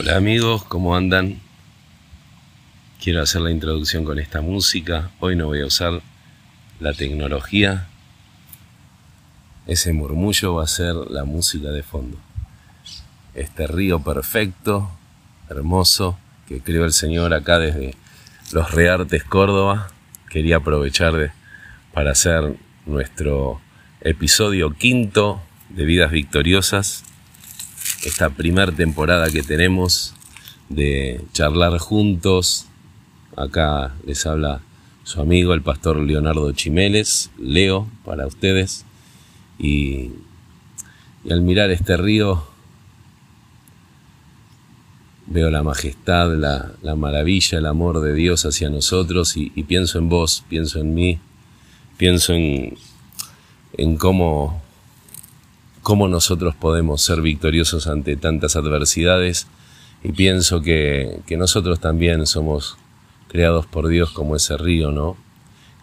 Hola amigos, ¿cómo andan? Quiero hacer la introducción con esta música. Hoy no voy a usar la tecnología. Ese murmullo va a ser la música de fondo. Este río perfecto, hermoso, que creó el Señor acá desde los Reartes Córdoba. Quería aprovechar para hacer nuestro episodio quinto de Vidas Victoriosas esta primera temporada que tenemos de charlar juntos. Acá les habla su amigo el pastor Leonardo Chimeles, Leo, para ustedes. Y, al mirar este río veo la majestad, la, maravilla, el amor de Dios hacia nosotros y, pienso en vos, pienso en mí, pienso en, en cómo cómo nosotros podemos ser victoriosos ante tantas adversidades y pienso que, nosotros también somos creados por Dios como ese río, ¿no?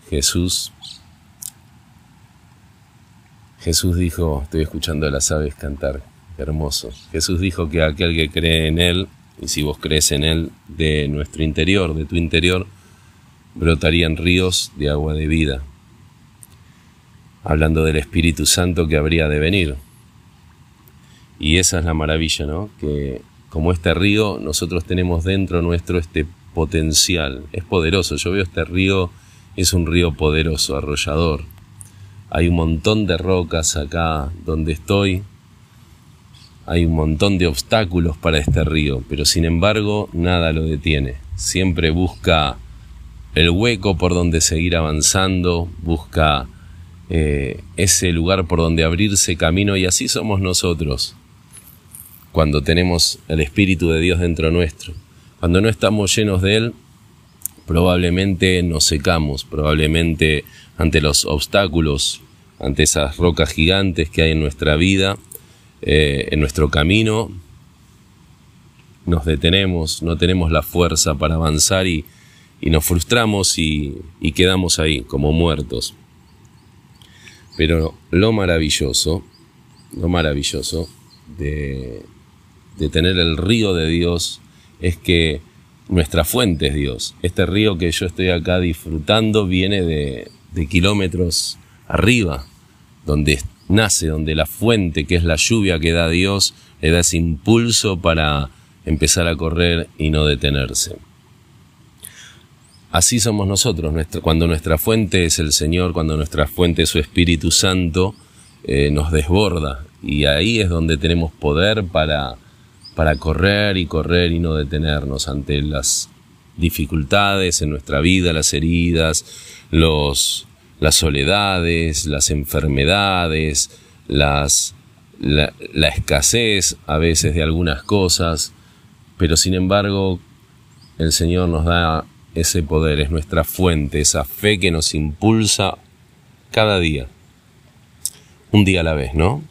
Jesús Jesús dijo, estoy escuchando a las aves cantar, hermoso. Jesús dijo que aquel que cree en Él, y si vos crees en Él, de nuestro interior, de tu interior, brotarían ríos de agua de vida. Hablando del Espíritu Santo que habría de venir. Y esa es la maravilla, ¿no? Que como este río, nosotros tenemos dentro nuestro este potencial. Es poderoso. Yo veo este río, es un río poderoso, arrollador. Hay un montón de rocas acá donde estoy. Hay un montón de obstáculos para este río, pero sin embargo nada lo detiene. Siempre busca el hueco por donde seguir avanzando, busca eh, ese lugar por donde abrirse camino y así somos nosotros cuando tenemos el Espíritu de Dios dentro nuestro. Cuando no estamos llenos de Él, probablemente nos secamos, probablemente ante los obstáculos, ante esas rocas gigantes que hay en nuestra vida, eh, en nuestro camino, nos detenemos, no tenemos la fuerza para avanzar y, nos frustramos y, y quedamos ahí como muertos. Pero lo maravilloso, lo maravilloso de, de tener el río de Dios es que nuestra fuente es Dios. Este río que yo estoy acá disfrutando viene de, kilómetros arriba, donde nace, donde la fuente, que es la lluvia que da Dios, le da ese impulso para empezar a correr y no detenerse. Así somos nosotros, cuando nuestra fuente es el Señor, cuando nuestra fuente es su Espíritu Santo, eh, nos desborda y ahí es donde tenemos poder para para correr y correr y no detenernos ante las dificultades en nuestra vida, las heridas, los, las soledades, las enfermedades, las, la, la escasez a veces de algunas cosas, pero sin embargo el Señor nos da ese poder, es nuestra fuente, esa fe que nos impulsa cada día, un día a la vez, ¿no?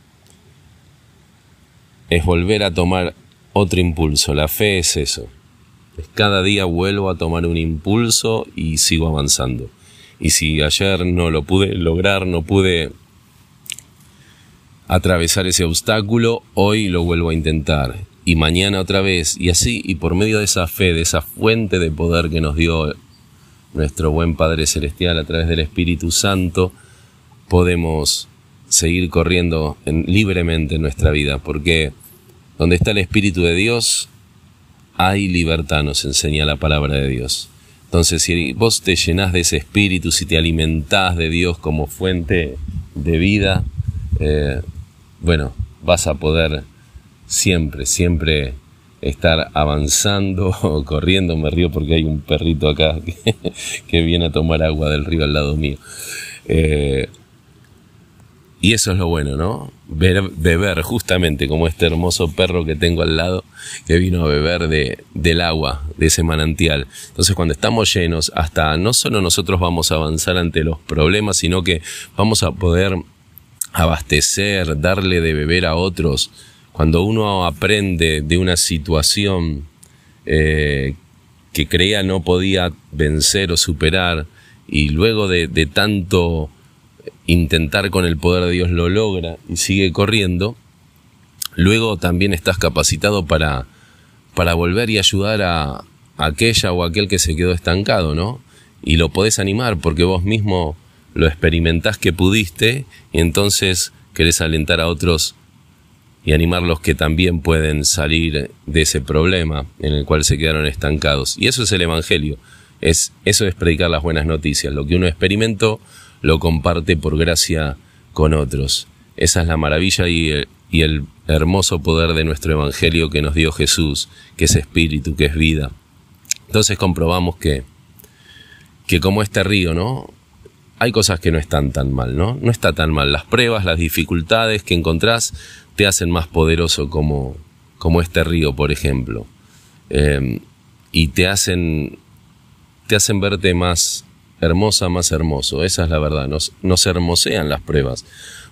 Es volver a tomar otro impulso. La fe es eso. Es cada día vuelvo a tomar un impulso y sigo avanzando. Y si ayer no lo pude lograr, no pude atravesar ese obstáculo, hoy lo vuelvo a intentar. Y mañana otra vez. Y así, y por medio de esa fe, de esa fuente de poder que nos dio nuestro buen Padre Celestial a través del Espíritu Santo, podemos seguir corriendo libremente en nuestra vida. Porque donde está el Espíritu de Dios, hay libertad, nos enseña la palabra de Dios. Entonces, si vos te llenás de ese espíritu, si te alimentás de Dios como fuente de vida, eh, bueno, vas a poder siempre, siempre estar avanzando o corriendo. Me río porque hay un perrito acá que, viene a tomar agua del río al lado mío. Eh, y eso es lo bueno, ¿no? beber justamente como este hermoso perro que tengo al lado que vino a beber de, del agua, de ese manantial. Entonces cuando estamos llenos, hasta no solo nosotros vamos a avanzar ante los problemas, sino que vamos a poder abastecer, darle de beber a otros. Cuando uno aprende de una situación eh, que creía no podía vencer o superar, y luego de tanto intentar con el poder de Dios lo logra y sigue corriendo, luego también estás capacitado para, para volver y ayudar a, aquella o aquel que se quedó estancado, ¿no? Y lo podés animar porque vos mismo lo experimentás que pudiste y entonces querés alentar a otros y animarlos que también pueden salir de ese problema en el cual se quedaron estancados. Y eso es el Evangelio. Es, eso es predicar las buenas noticias. Lo que uno experimentó lo comparte por gracia con otros. Esa es la maravilla y el, y el hermoso poder de nuestro Evangelio que nos dio Jesús, que es espíritu, que es vida. Entonces comprobamos que, que como este río, ¿no? Hay cosas que no están tan mal, ¿no? No está tan mal. Las pruebas, las dificultades que encontrás te hacen más poderoso como, como este río, por ejemplo. Em, y te hacen, te hacen verte más hermosa, más hermoso. Esa es la verdad. Nos, nos hermosean las pruebas.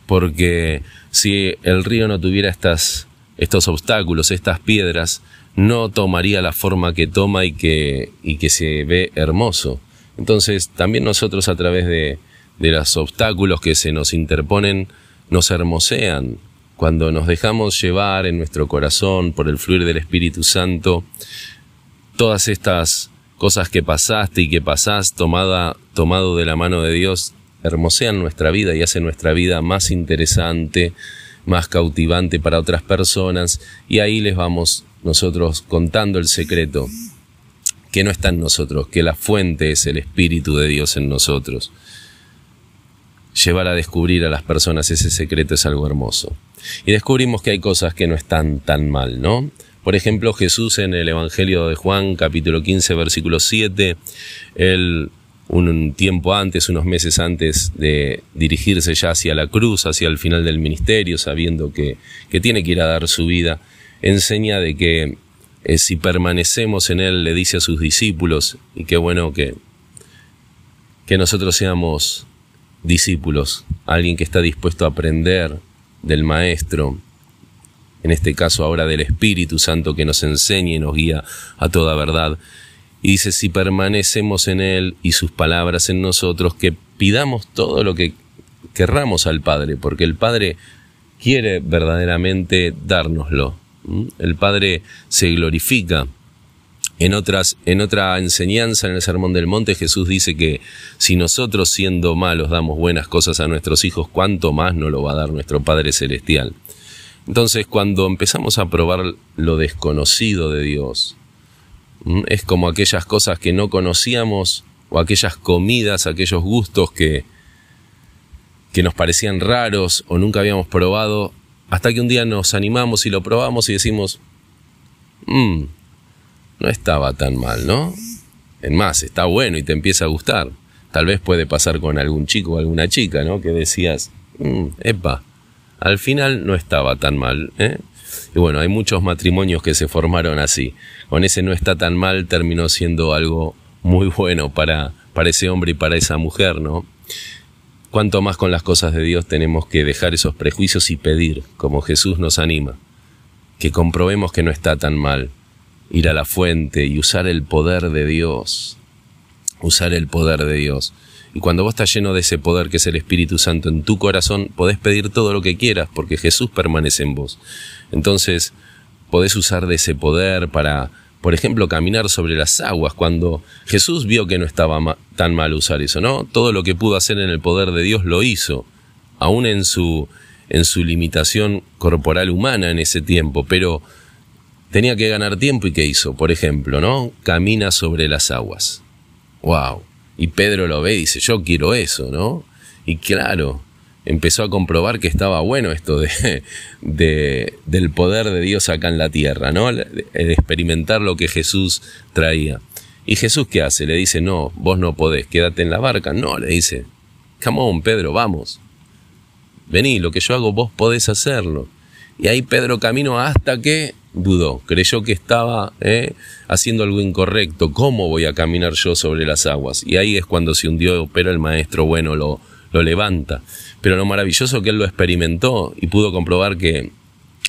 Porque si el río no tuviera estas, estos obstáculos, estas piedras, no tomaría la forma que toma y que, y que se ve hermoso. Entonces, también nosotros a través de, de los obstáculos que se nos interponen, nos hermosean, cuando nos dejamos llevar en nuestro corazón por el fluir del Espíritu Santo, todas estas cosas que pasaste y que pasás tomada, tomado de la mano de Dios, hermosean nuestra vida y hacen nuestra vida más interesante, más cautivante para otras personas, y ahí les vamos nosotros contando el secreto, que no está en nosotros, que la fuente es el Espíritu de Dios en nosotros. Llevar a descubrir a las personas ese secreto es algo hermoso. Y descubrimos que hay cosas que no están tan mal, ¿no? Por ejemplo, Jesús en el Evangelio de Juan, capítulo 15, versículo 7, él un tiempo antes, unos meses antes de dirigirse ya hacia la cruz, hacia el final del ministerio, sabiendo que, que tiene que ir a dar su vida, enseña de que eh, si permanecemos en Él, le dice a sus discípulos, y qué bueno que, que nosotros seamos discípulos, alguien que está dispuesto a aprender, del Maestro, en este caso ahora del Espíritu Santo que nos enseña y nos guía a toda verdad. Y dice, si permanecemos en Él y sus palabras en nosotros, que pidamos todo lo que querramos al Padre, porque el Padre quiere verdaderamente dárnoslo. El Padre se glorifica en, otras, en otra enseñanza en el Sermón del Monte Jesús dice que si nosotros siendo malos damos buenas cosas a nuestros hijos, ¿cuánto más nos lo va a dar nuestro Padre Celestial? Entonces cuando empezamos a probar lo desconocido de Dios, es como aquellas cosas que no conocíamos o aquellas comidas, aquellos gustos que, que nos parecían raros o nunca habíamos probado, hasta que un día nos animamos y lo probamos y decimos, mmm, no estaba tan mal, ¿no? En más, está bueno y te empieza a gustar. Tal vez puede pasar con algún chico o alguna chica, ¿no? Que decías, mm, epa, al final no estaba tan mal, ¿eh? Y bueno, hay muchos matrimonios que se formaron así. Con ese no está tan mal terminó siendo algo muy bueno para, para ese hombre y para esa mujer, ¿no? Cuanto más con las cosas de Dios tenemos que dejar esos prejuicios y pedir, como Jesús nos anima, que comprobemos que no está tan mal, ir a la fuente y usar el poder de Dios. Usar el poder de Dios. Y cuando vos estás lleno de ese poder que es el Espíritu Santo en tu corazón, podés pedir todo lo que quieras porque Jesús permanece en vos. Entonces, podés usar de ese poder para, por ejemplo, caminar sobre las aguas. Cuando Jesús vio que no estaba tan mal usar eso, ¿no? Todo lo que pudo hacer en el poder de Dios lo hizo, aún en su, en su limitación corporal humana en ese tiempo, pero tenía que ganar tiempo y ¿qué hizo? Por ejemplo, ¿no? Camina sobre las aguas. ¡Wow! Y Pedro lo ve y dice, yo quiero eso, ¿no? Y claro, empezó a comprobar que estaba bueno esto de, de, del poder de Dios acá en la tierra, ¿no? El, experimentar lo que Jesús traía. ¿Y Jesús qué hace? Le dice, no, vos no podés, quédate en la barca. No, le dice, come on, Pedro, vamos. Vení, lo que yo hago, vos podés hacerlo. Y ahí Pedro caminó hasta que dudó, creyó que estaba eh, haciendo algo incorrecto. ¿Cómo voy a caminar yo sobre las aguas? Y ahí es cuando se hundió, pero el maestro bueno lo, lo levanta. Pero lo maravilloso que él lo experimentó y pudo comprobar que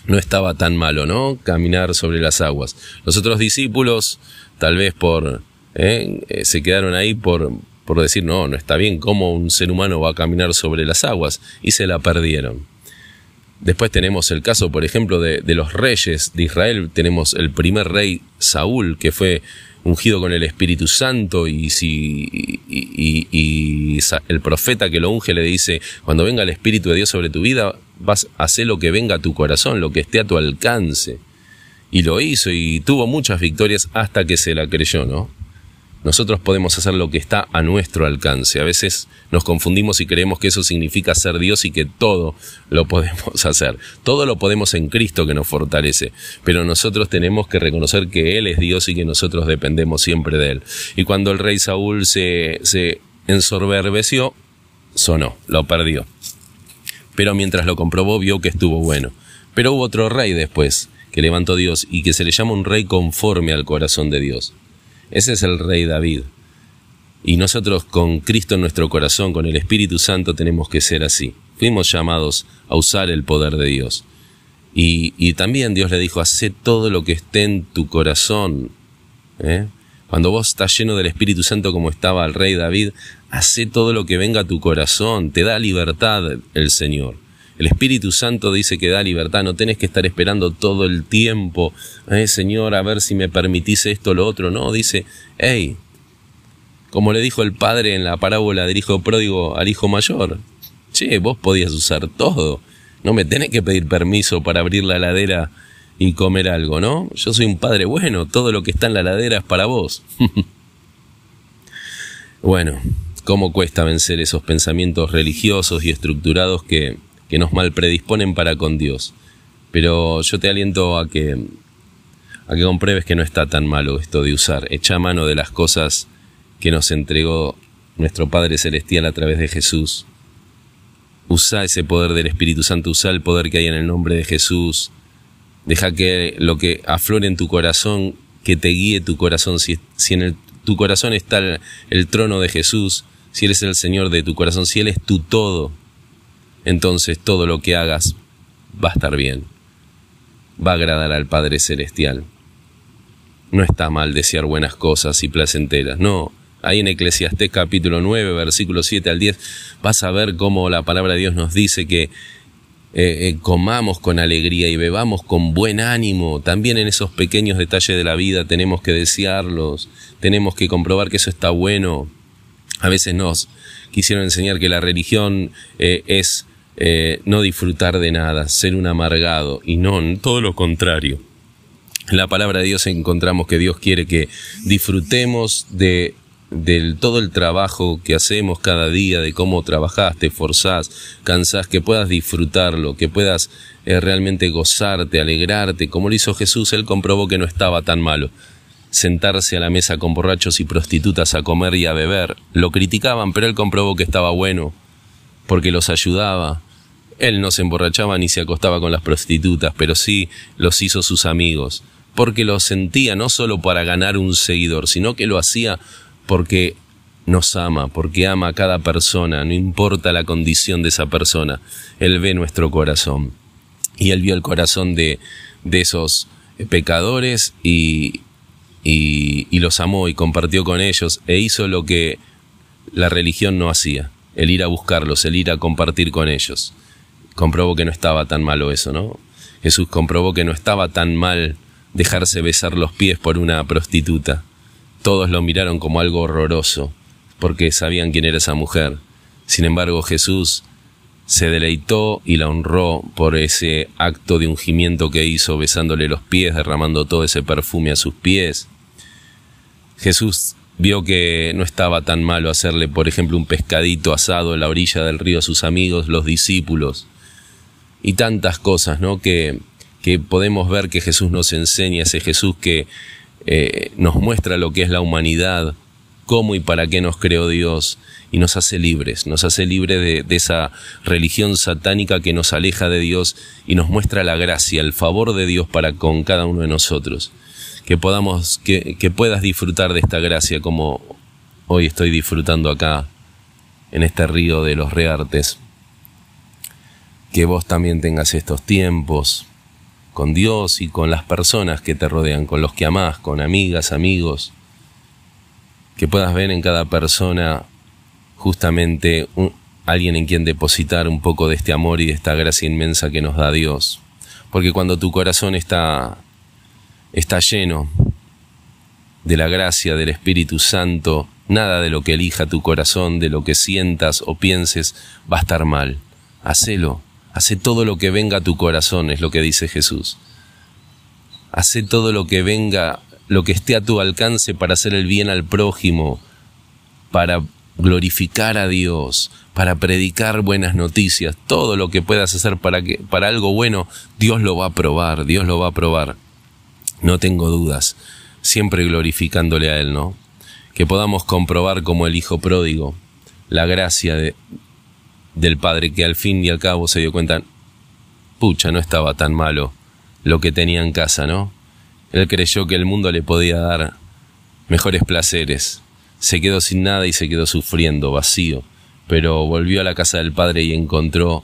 no estaba tan malo, ¿no? Caminar sobre las aguas. Los otros discípulos, tal vez por, eh, eh, se quedaron ahí por, por decir, no, no está bien, ¿cómo un ser humano va a caminar sobre las aguas? Y se la perdieron. Después tenemos el caso, por ejemplo, de, los reyes de Israel. Tenemos el primer rey Saúl, que fue ungido con el Espíritu Santo y, si, y, el profeta que lo unge le dice, cuando venga el Espíritu de Dios sobre tu vida, vas a hacer lo que venga a tu corazón, lo que esté a tu alcance. Y lo hizo y tuvo muchas victorias hasta que se la creyó, ¿no? Nosotros podemos hacer lo que está a nuestro alcance. A veces nos confundimos y creemos que eso significa ser Dios y que todo lo podemos hacer. Todo lo podemos en Cristo que nos fortalece. Pero nosotros tenemos que reconocer que Él es Dios y que nosotros dependemos siempre de Él. Y cuando el rey Saúl se, se ensorberbeció, sonó, lo perdió. Pero mientras lo comprobó vio que estuvo bueno. Pero hubo otro rey después, que levantó Dios y que se le llama un rey conforme al corazón de Dios. Ese es el rey David. Y nosotros con Cristo en nuestro corazón, con el Espíritu Santo, tenemos que ser así. Fuimos llamados a usar el poder de Dios. Y, también Dios le dijo, hace todo lo que esté en tu corazón. ¿eh? Cuando vos estás lleno del Espíritu Santo como estaba el rey David, hace todo lo que venga a tu corazón. Te da libertad el Señor. El Espíritu Santo dice que da libertad, no tenés que estar esperando todo el tiempo, eh, Señor, a ver si me permitís esto o lo otro. No, dice, hey, como le dijo el padre en la parábola del hijo pródigo al hijo mayor, che, vos podías usar todo, no me tenés que pedir permiso para abrir la ladera y comer algo, ¿no? Yo soy un padre bueno, todo lo que está en la ladera es para vos. bueno, ¿cómo cuesta vencer esos pensamientos religiosos y estructurados que que nos mal predisponen para con Dios. Pero yo te aliento a que, a que compruebes que no está tan malo esto de usar. Echa mano de las cosas que nos entregó nuestro Padre Celestial a través de Jesús. Usa ese poder del Espíritu Santo, usa el poder que hay en el nombre de Jesús. Deja que lo que aflore en tu corazón, que te guíe tu corazón. Si, si en tu corazón está el, el trono de Jesús, si Él es el Señor de tu corazón, si Él es tu todo, entonces todo lo que hagas va a estar bien, va a agradar al Padre Celestial. No está mal desear buenas cosas y placenteras, no. Ahí en Eclesiastés capítulo 9, versículo 7 al 10, vas a ver cómo la palabra de Dios nos dice que eh, eh, comamos con alegría y bebamos con buen ánimo. También en esos pequeños detalles de la vida tenemos que desearlos, tenemos que comprobar que eso está bueno. A veces nos quisieron enseñar que la religión eh, es eh, no disfrutar de nada, ser un amargado, y no, todo lo contrario. En la palabra de Dios encontramos que Dios quiere que disfrutemos de todo el trabajo que hacemos cada día, de cómo trabajás, te esforzás, cansás, que puedas disfrutarlo, que puedas eh, realmente gozarte, alegrarte, como lo hizo Jesús, Él comprobó que no estaba tan malo. Sentarse a la mesa con borrachos y prostitutas a comer y a beber, lo criticaban, pero Él comprobó que estaba bueno, porque los ayudaba. Él no se emborrachaba ni se acostaba con las prostitutas, pero sí los hizo sus amigos, porque lo sentía no solo para ganar un seguidor, sino que lo hacía porque nos ama, porque ama a cada persona, no importa la condición de esa persona, Él ve nuestro corazón. Y Él vio el corazón de, de esos pecadores y, y, y los amó y compartió con ellos e hizo lo que la religión no hacía el ir a buscarlos, el ir a compartir con ellos. Comprobó que no estaba tan malo eso, ¿no? Jesús comprobó que no estaba tan mal dejarse besar los pies por una prostituta. Todos lo miraron como algo horroroso, porque sabían quién era esa mujer. Sin embargo, Jesús se deleitó y la honró por ese acto de ungimiento que hizo besándole los pies, derramando todo ese perfume a sus pies. Jesús vio que no estaba tan malo hacerle, por ejemplo, un pescadito asado en la orilla del río a sus amigos, los discípulos, y tantas cosas, ¿no? Que, que podemos ver que Jesús nos enseña, ese Jesús que eh, nos muestra lo que es la humanidad, cómo y para qué nos creó Dios, y nos hace libres, nos hace libres de, de esa religión satánica que nos aleja de Dios y nos muestra la gracia, el favor de Dios para con cada uno de nosotros que podamos, que, puedas disfrutar de esta gracia como hoy estoy disfrutando acá en este río de los reartes. Que vos también tengas estos tiempos con Dios y con las personas que te rodean, con los que amás, con amigas, amigos. Que puedas ver en cada persona justamente alguien en quien depositar un poco de este amor y de esta gracia inmensa que nos da Dios. Porque cuando tu corazón está, está lleno de la gracia del Espíritu Santo, nada de lo que elija tu corazón, de lo que sientas o pienses, va a estar mal. Hacelo, hace todo lo que venga a tu corazón, es lo que dice Jesús. Hace todo lo que venga, lo que esté a tu alcance para hacer el bien al prójimo, para glorificar a Dios, para predicar buenas noticias, todo lo que puedas hacer para que para algo bueno, Dios lo va a probar, Dios lo va a probar. No tengo dudas, siempre glorificándole a él, ¿no? Que podamos comprobar como el hijo pródigo la gracia de, del padre que al fin y al cabo se dio cuenta, pucha, no estaba tan malo lo que tenía en casa, ¿no? Él creyó que el mundo le podía dar mejores placeres. Se quedó sin nada y se quedó sufriendo, vacío. Pero volvió a la casa del Padre y encontró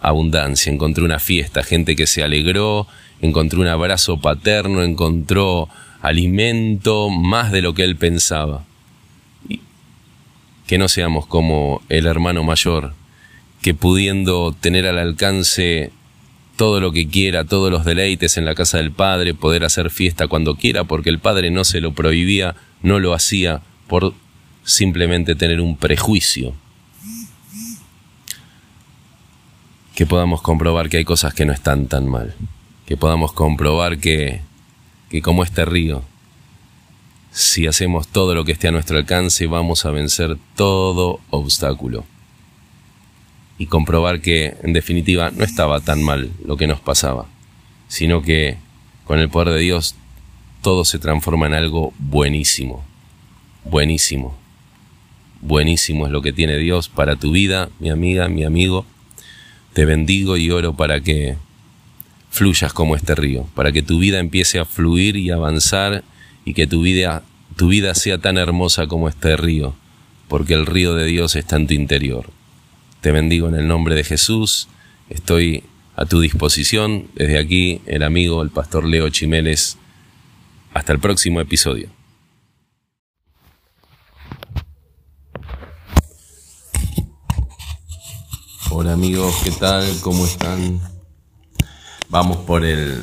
abundancia, encontró una fiesta, gente que se alegró, encontró un abrazo paterno, encontró alimento más de lo que él pensaba. Que no seamos como el hermano mayor, que pudiendo tener al alcance todo lo que quiera, todos los deleites en la casa del Padre, poder hacer fiesta cuando quiera, porque el Padre no se lo prohibía, no lo hacía por simplemente tener un prejuicio. Que podamos comprobar que hay cosas que no están tan mal, que podamos comprobar que, que como este río, si hacemos todo lo que esté a nuestro alcance, vamos a vencer todo obstáculo. Y comprobar que, en definitiva, no estaba tan mal lo que nos pasaba, sino que con el poder de Dios todo se transforma en algo buenísimo, buenísimo, buenísimo es lo que tiene Dios para tu vida, mi amiga, mi amigo. Te bendigo y oro para que fluyas como este río, para que tu vida empiece a fluir y avanzar y que tu vida, tu vida sea tan hermosa como este río, porque el río de Dios está en tu interior. Te bendigo en el nombre de Jesús. Estoy a tu disposición. Desde aquí, el amigo, el pastor Leo Chimeles. Hasta el próximo episodio. Hola amigos, ¿qué tal? ¿Cómo están? Vamos por el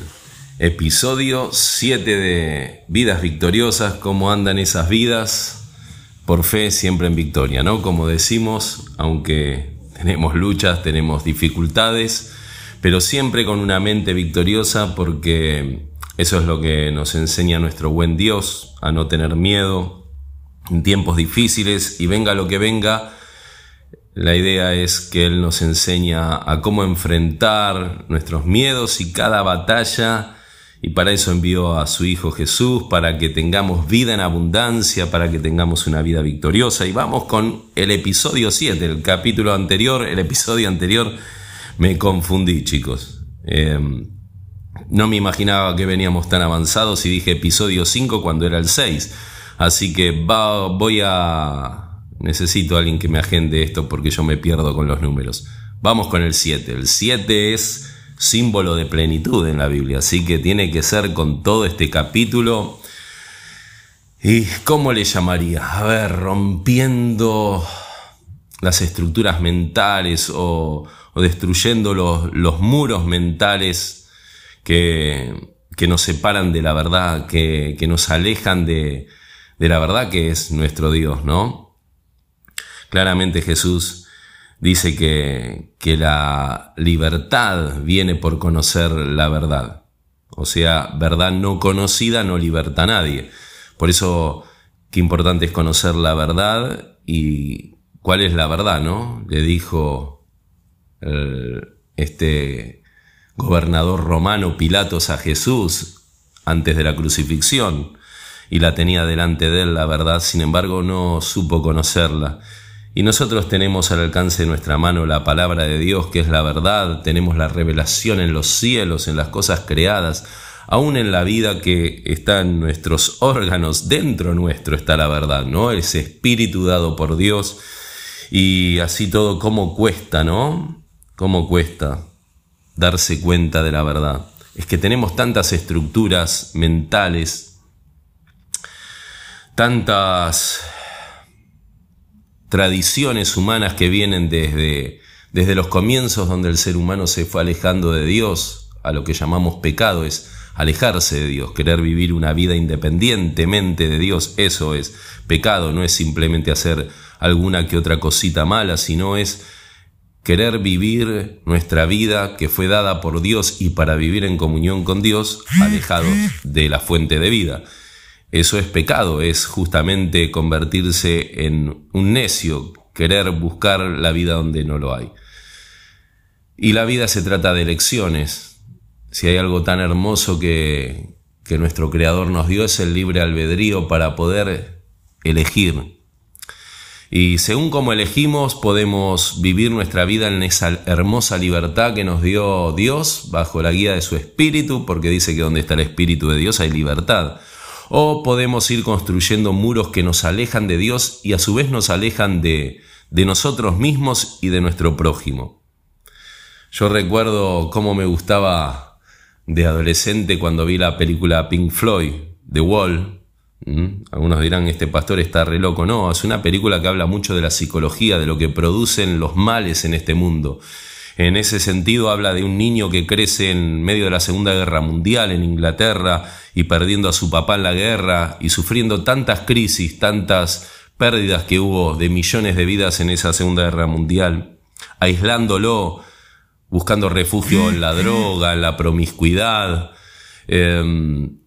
episodio 7 de Vidas Victoriosas. ¿Cómo andan esas vidas? Por fe, siempre en victoria, ¿no? Como decimos, aunque tenemos luchas, tenemos dificultades, pero siempre con una mente victoriosa porque eso es lo que nos enseña nuestro buen Dios, a no tener miedo en tiempos difíciles y venga lo que venga. La idea es que Él nos enseña a cómo enfrentar nuestros miedos y cada batalla y para eso envió a su Hijo Jesús, para que tengamos vida en abundancia, para que tengamos una vida victoriosa. Y vamos con el episodio 7, el capítulo anterior, el episodio anterior, me confundí chicos. Em, no me imaginaba que veníamos tan avanzados y dije episodio 5 cuando era el 6. Así que voy a... Necesito a alguien que me agende esto porque yo me pierdo con los números. Vamos con el 7. El 7 es símbolo de plenitud en la Biblia, así que tiene que ser con todo este capítulo. ¿Y cómo le llamaría? A ver, rompiendo las estructuras mentales o, destruyendo los, muros mentales que, nos separan de la verdad, que, nos alejan de la verdad que es nuestro Dios, ¿no? Claramente Jesús dice que, que la libertad viene por conocer la verdad. O sea, verdad no conocida no liberta a nadie. Por eso, qué importante es conocer la verdad y cuál es la verdad, ¿no? Le dijo este gobernador romano Pilatos a Jesús antes de la crucifixión y la tenía delante de él la verdad, sin embargo no supo conocerla. Y nosotros tenemos al alcance de nuestra mano la palabra de Dios, que es la verdad, tenemos la revelación en los cielos, en las cosas creadas, aún en la vida que está en nuestros órganos, dentro nuestro está la verdad, ¿no? Ese espíritu dado por Dios. Y así todo, ¿cómo cuesta, no? ¿Cómo cuesta darse cuenta de la verdad? Es que tenemos tantas estructuras mentales, tantas tradiciones humanas que vienen desde, desde los comienzos donde el ser humano se fue alejando de Dios, a lo que llamamos pecado, es alejarse de Dios, querer vivir una vida independientemente de Dios, eso es pecado, no es simplemente hacer alguna que otra cosita mala, sino es querer vivir nuestra vida que fue dada por Dios y para vivir en comunión con Dios, alejados de la fuente de vida. Eso es pecado, es justamente convertirse en un necio, querer buscar la vida donde no lo hay. Y la vida se trata de elecciones. Si hay algo tan hermoso que, que nuestro Creador nos dio es el libre albedrío para poder elegir. Y según como elegimos podemos vivir nuestra vida en esa hermosa libertad que nos dio Dios bajo la guía de su Espíritu, porque dice que donde está el Espíritu de Dios hay libertad o podemos ir construyendo muros que nos alejan de Dios y a su vez nos alejan de, de nosotros mismos y de nuestro prójimo. Yo recuerdo cómo me gustaba de adolescente cuando vi la película Pink Floyd, The Wall. ¿Mm? Algunos dirán, este pastor está re loco. No, es una película que habla mucho de la psicología, de lo que producen los males en este mundo. En ese sentido habla de un niño que crece en medio de la Segunda Guerra Mundial en Inglaterra y perdiendo a su papá en la guerra y sufriendo tantas crisis, tantas pérdidas que hubo de millones de vidas en esa Segunda Guerra Mundial, aislándolo, buscando refugio en la droga, en la promiscuidad, em,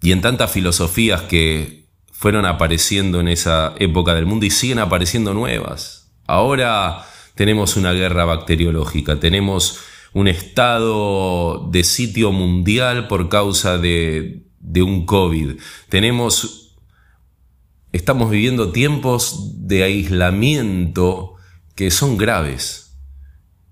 y en tantas filosofías que fueron apareciendo en esa época del mundo y siguen apareciendo nuevas. Ahora tenemos una guerra bacteriológica, tenemos un estado de sitio mundial por causa de, un COVID, tenemos, estamos viviendo tiempos de aislamiento que son graves.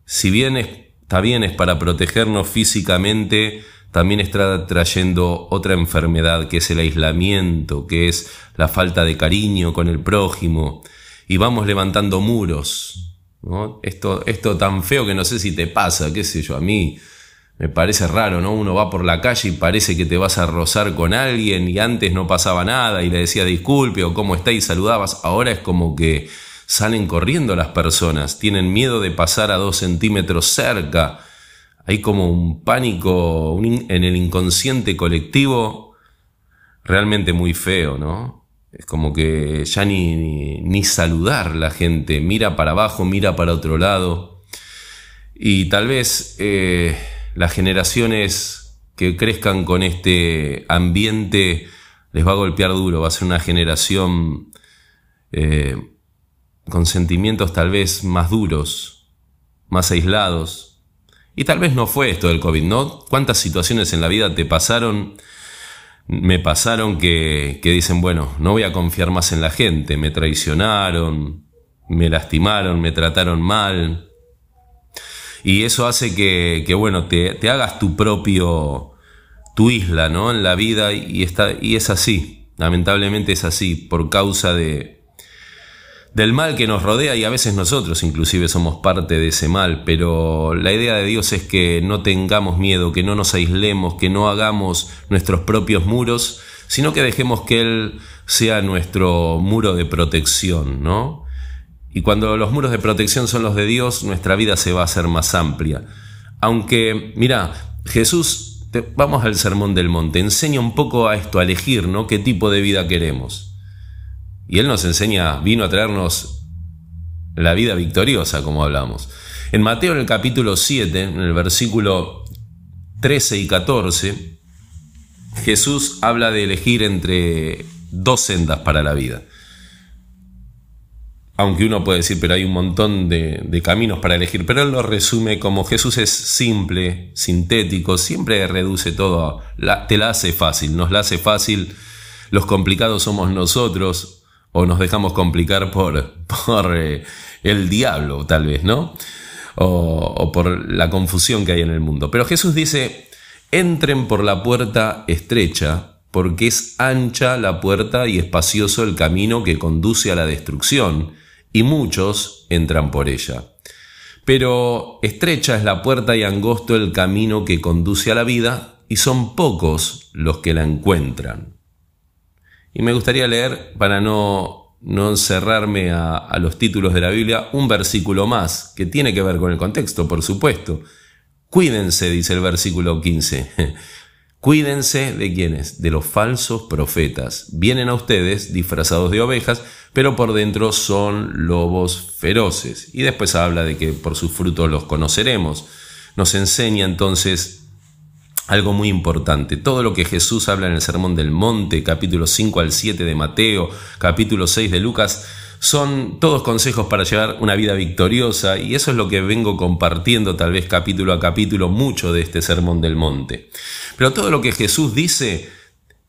Si bien está bien es para protegernos físicamente, también está trayendo otra enfermedad que es el aislamiento, que es la falta de cariño con el prójimo, y vamos levantando muros, esto, esto tan feo que no sé si te pasa, qué sé yo, a mí me parece raro, ¿no? Uno va por la calle y parece que te vas a rozar con alguien y antes no pasaba nada y le decía disculpe o cómo está y saludabas. Ahora es como que salen corriendo las personas, tienen miedo de pasar a dos centímetros cerca. Hay como un pánico en el inconsciente colectivo realmente muy feo, ¿no? Es como que ya ni, ni, saludar la gente, mira para abajo, mira para otro lado. Y tal vez eh, las generaciones que crezcan con este ambiente les va a golpear duro, va a ser una generación eh, con sentimientos tal vez más duros, más aislados. Y tal vez no fue esto del COVID, ¿no? ¿Cuántas situaciones en la vida te pasaron? Me pasaron que, que dicen, bueno, no voy a confiar más en la gente, me traicionaron, me lastimaron, me trataron mal. Y eso hace que, que bueno, te, te, hagas tu propio, tu isla, ¿no? En la vida y, está, y es así, lamentablemente es así, por causa de, del mal que nos rodea y a veces nosotros inclusive somos parte de ese mal, pero la idea de Dios es que no tengamos miedo, que no nos aislemos, que no hagamos nuestros propios muros, sino que dejemos que Él sea nuestro muro de protección, ¿no? Y cuando los muros de protección son los de Dios, nuestra vida se va a hacer más amplia. Aunque, mira, Jesús, vamos al Sermón del Monte, enseña un poco a esto, a elegir, ¿no? ¿Qué tipo de vida queremos? Y Él nos enseña, vino a traernos la vida victoriosa, como hablamos. En Mateo, en el capítulo 7, en el versículo 13 y 14, Jesús habla de elegir entre dos sendas para la vida. Aunque uno puede decir, pero hay un montón de, caminos para elegir, pero él lo resume como Jesús es simple, sintético, siempre reduce todo, te la hace fácil, nos la hace fácil, los complicados somos nosotros, o nos dejamos complicar por, por eh, el diablo, tal vez, ¿no? O, o por la confusión que hay en el mundo. Pero Jesús dice, entren por la puerta estrecha, porque es ancha la puerta y espacioso el camino que conduce a la destrucción, y muchos entran por ella. Pero estrecha es la puerta y angosto el camino que conduce a la vida, y son pocos los que la encuentran. Y me gustaría leer, para no, no encerrarme a, a los títulos de la Biblia, un versículo más, que tiene que ver con el contexto, por supuesto. Cuídense, dice el versículo 15. Cuídense de quienes, de los falsos profetas. Vienen a ustedes disfrazados de ovejas, pero por dentro son lobos feroces. Y después habla de que por sus frutos los conoceremos. Nos enseña entonces algo muy importante. Todo lo que Jesús habla en el Sermón del Monte, capítulo 5 al 7 de Mateo, capítulo 6 de Lucas, son todos consejos para llevar una vida victoriosa y eso es lo que vengo compartiendo tal vez capítulo a capítulo mucho de este Sermón del Monte. Pero todo lo que Jesús dice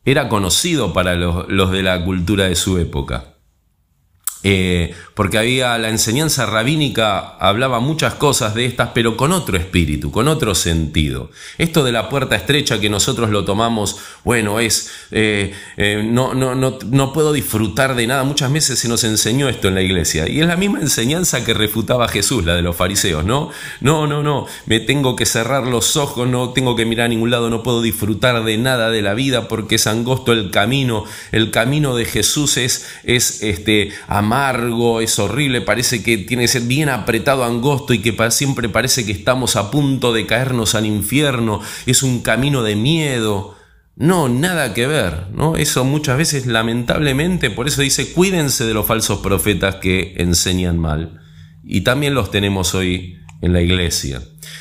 era conocido para los, de la cultura de su época. Eh, porque había la enseñanza rabínica, hablaba muchas cosas de estas, pero con otro espíritu, con otro sentido. Esto de la puerta estrecha que nosotros lo tomamos, bueno, es, eh, eh, no, no, no, no puedo disfrutar de nada. Muchas veces se nos enseñó esto en la iglesia. Y es la misma enseñanza que refutaba Jesús, la de los fariseos, ¿no? No, no, no, me tengo que cerrar los ojos, no tengo que mirar a ningún lado, no puedo disfrutar de nada de la vida porque es angosto el camino. El camino de Jesús es, es este, es horrible, parece que tiene que ser bien apretado, angosto y que siempre parece que estamos a punto de caernos al infierno, es un camino de miedo. No, nada que ver, ¿no? Eso muchas veces lamentablemente, por eso dice, cuídense de los falsos profetas que enseñan mal. Y también los tenemos hoy en la iglesia.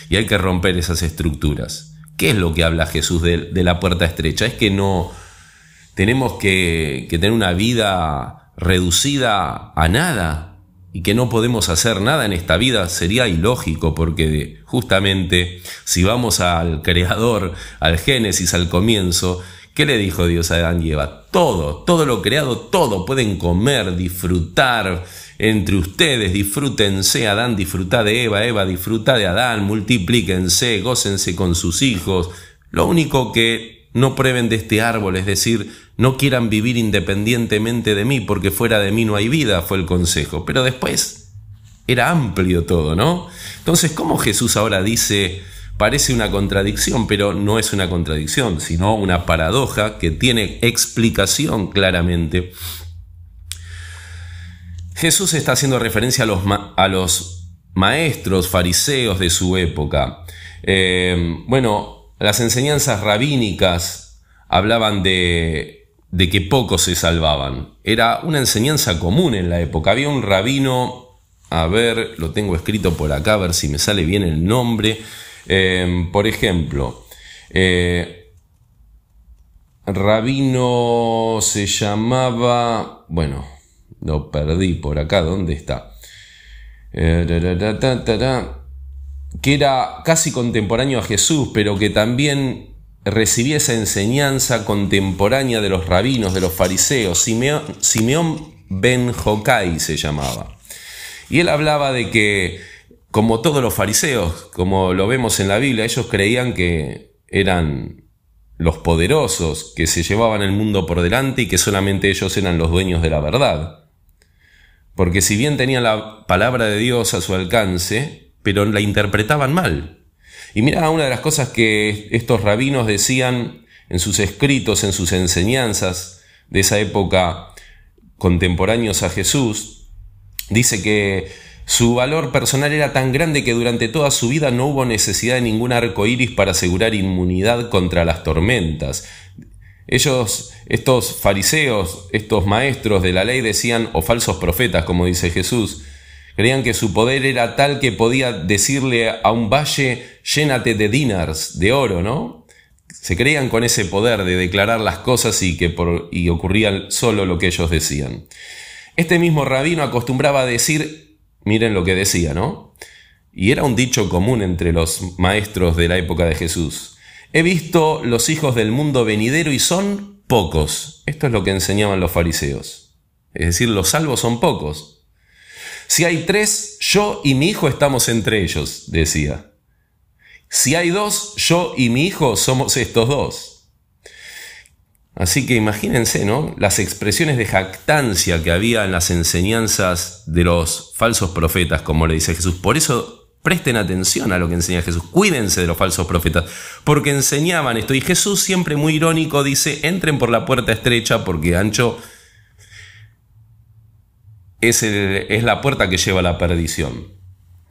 Y hay que romper esas estructuras. ¿Qué es lo que habla Jesús de, la puerta estrecha? Es que no tenemos que tener una vida reducida a nada y que no podemos hacer nada en esta vida sería ilógico porque justamente si vamos al creador, al Génesis, al comienzo, ¿qué le dijo Dios a Adán y Eva? Todo, todo lo creado, todo pueden comer, disfrutar entre ustedes, disfrútense, Adán disfruta de Eva, Eva disfruta de Adán, multiplíquense, gócense con sus hijos. Lo único que no prueben de este árbol, es decir, no quieran vivir independientemente de mí, porque fuera de mí no hay vida, fue el consejo. Pero después era amplio todo, ¿no? Entonces, ¿cómo Jesús ahora dice, parece una contradicción, pero no es una contradicción, sino una paradoja que tiene explicación claramente? Jesús está haciendo referencia a los, a los maestros fariseos de su época. Eh, bueno, las enseñanzas rabínicas hablaban de que pocos se salvaban. Era una enseñanza común en la época. Había un rabino, a ver, lo tengo escrito por acá, a ver si me sale bien el nombre. Em, por ejemplo, eh, rabino se llamaba, bueno, lo perdí por acá, ¿dónde está? Eh, que era casi contemporáneo a Jesús, pero que también recibía esa enseñanza contemporánea de los rabinos, de los fariseos. Simeón, ben Jokai se llamaba. Y él hablaba de que, como todos los fariseos, como lo vemos en la Biblia, ellos creían que eran los poderosos, que se llevaban el mundo por delante y que solamente ellos eran los dueños de la verdad. Porque si bien tenían la palabra de Dios a su alcance, pero la interpretaban mal. Y mira, una de las cosas que estos rabinos decían en sus escritos, en sus enseñanzas de esa época contemporáneos a Jesús, dice que su valor personal era tan grande que durante toda su vida no hubo necesidad de ningún arco iris para asegurar inmunidad contra las tormentas. Ellos, estos fariseos, estos maestros de la ley decían, o falsos profetas, como dice Jesús, Creían que su poder era tal que podía decirle a un valle, llénate de dinars, de oro, ¿no? Se creían con ese poder de declarar las cosas y que por, y ocurría solo lo que ellos decían. Este mismo rabino acostumbraba a decir, miren lo que decía, ¿no? Y era un dicho común entre los maestros de la época de Jesús. He visto los hijos del mundo venidero y son pocos. Esto es lo que enseñaban los fariseos. Es decir, los salvos son pocos. Si hay tres, yo y mi hijo estamos entre ellos, decía. Si hay dos, yo y mi hijo somos estos dos. Así que imagínense, ¿no? Las expresiones de jactancia que había en las enseñanzas de los falsos profetas, como le dice Jesús. Por eso presten atención a lo que enseña Jesús. Cuídense de los falsos profetas, porque enseñaban esto. Y Jesús siempre muy irónico dice, entren por la puerta estrecha porque ancho es, la puerta que lleva a la perdición.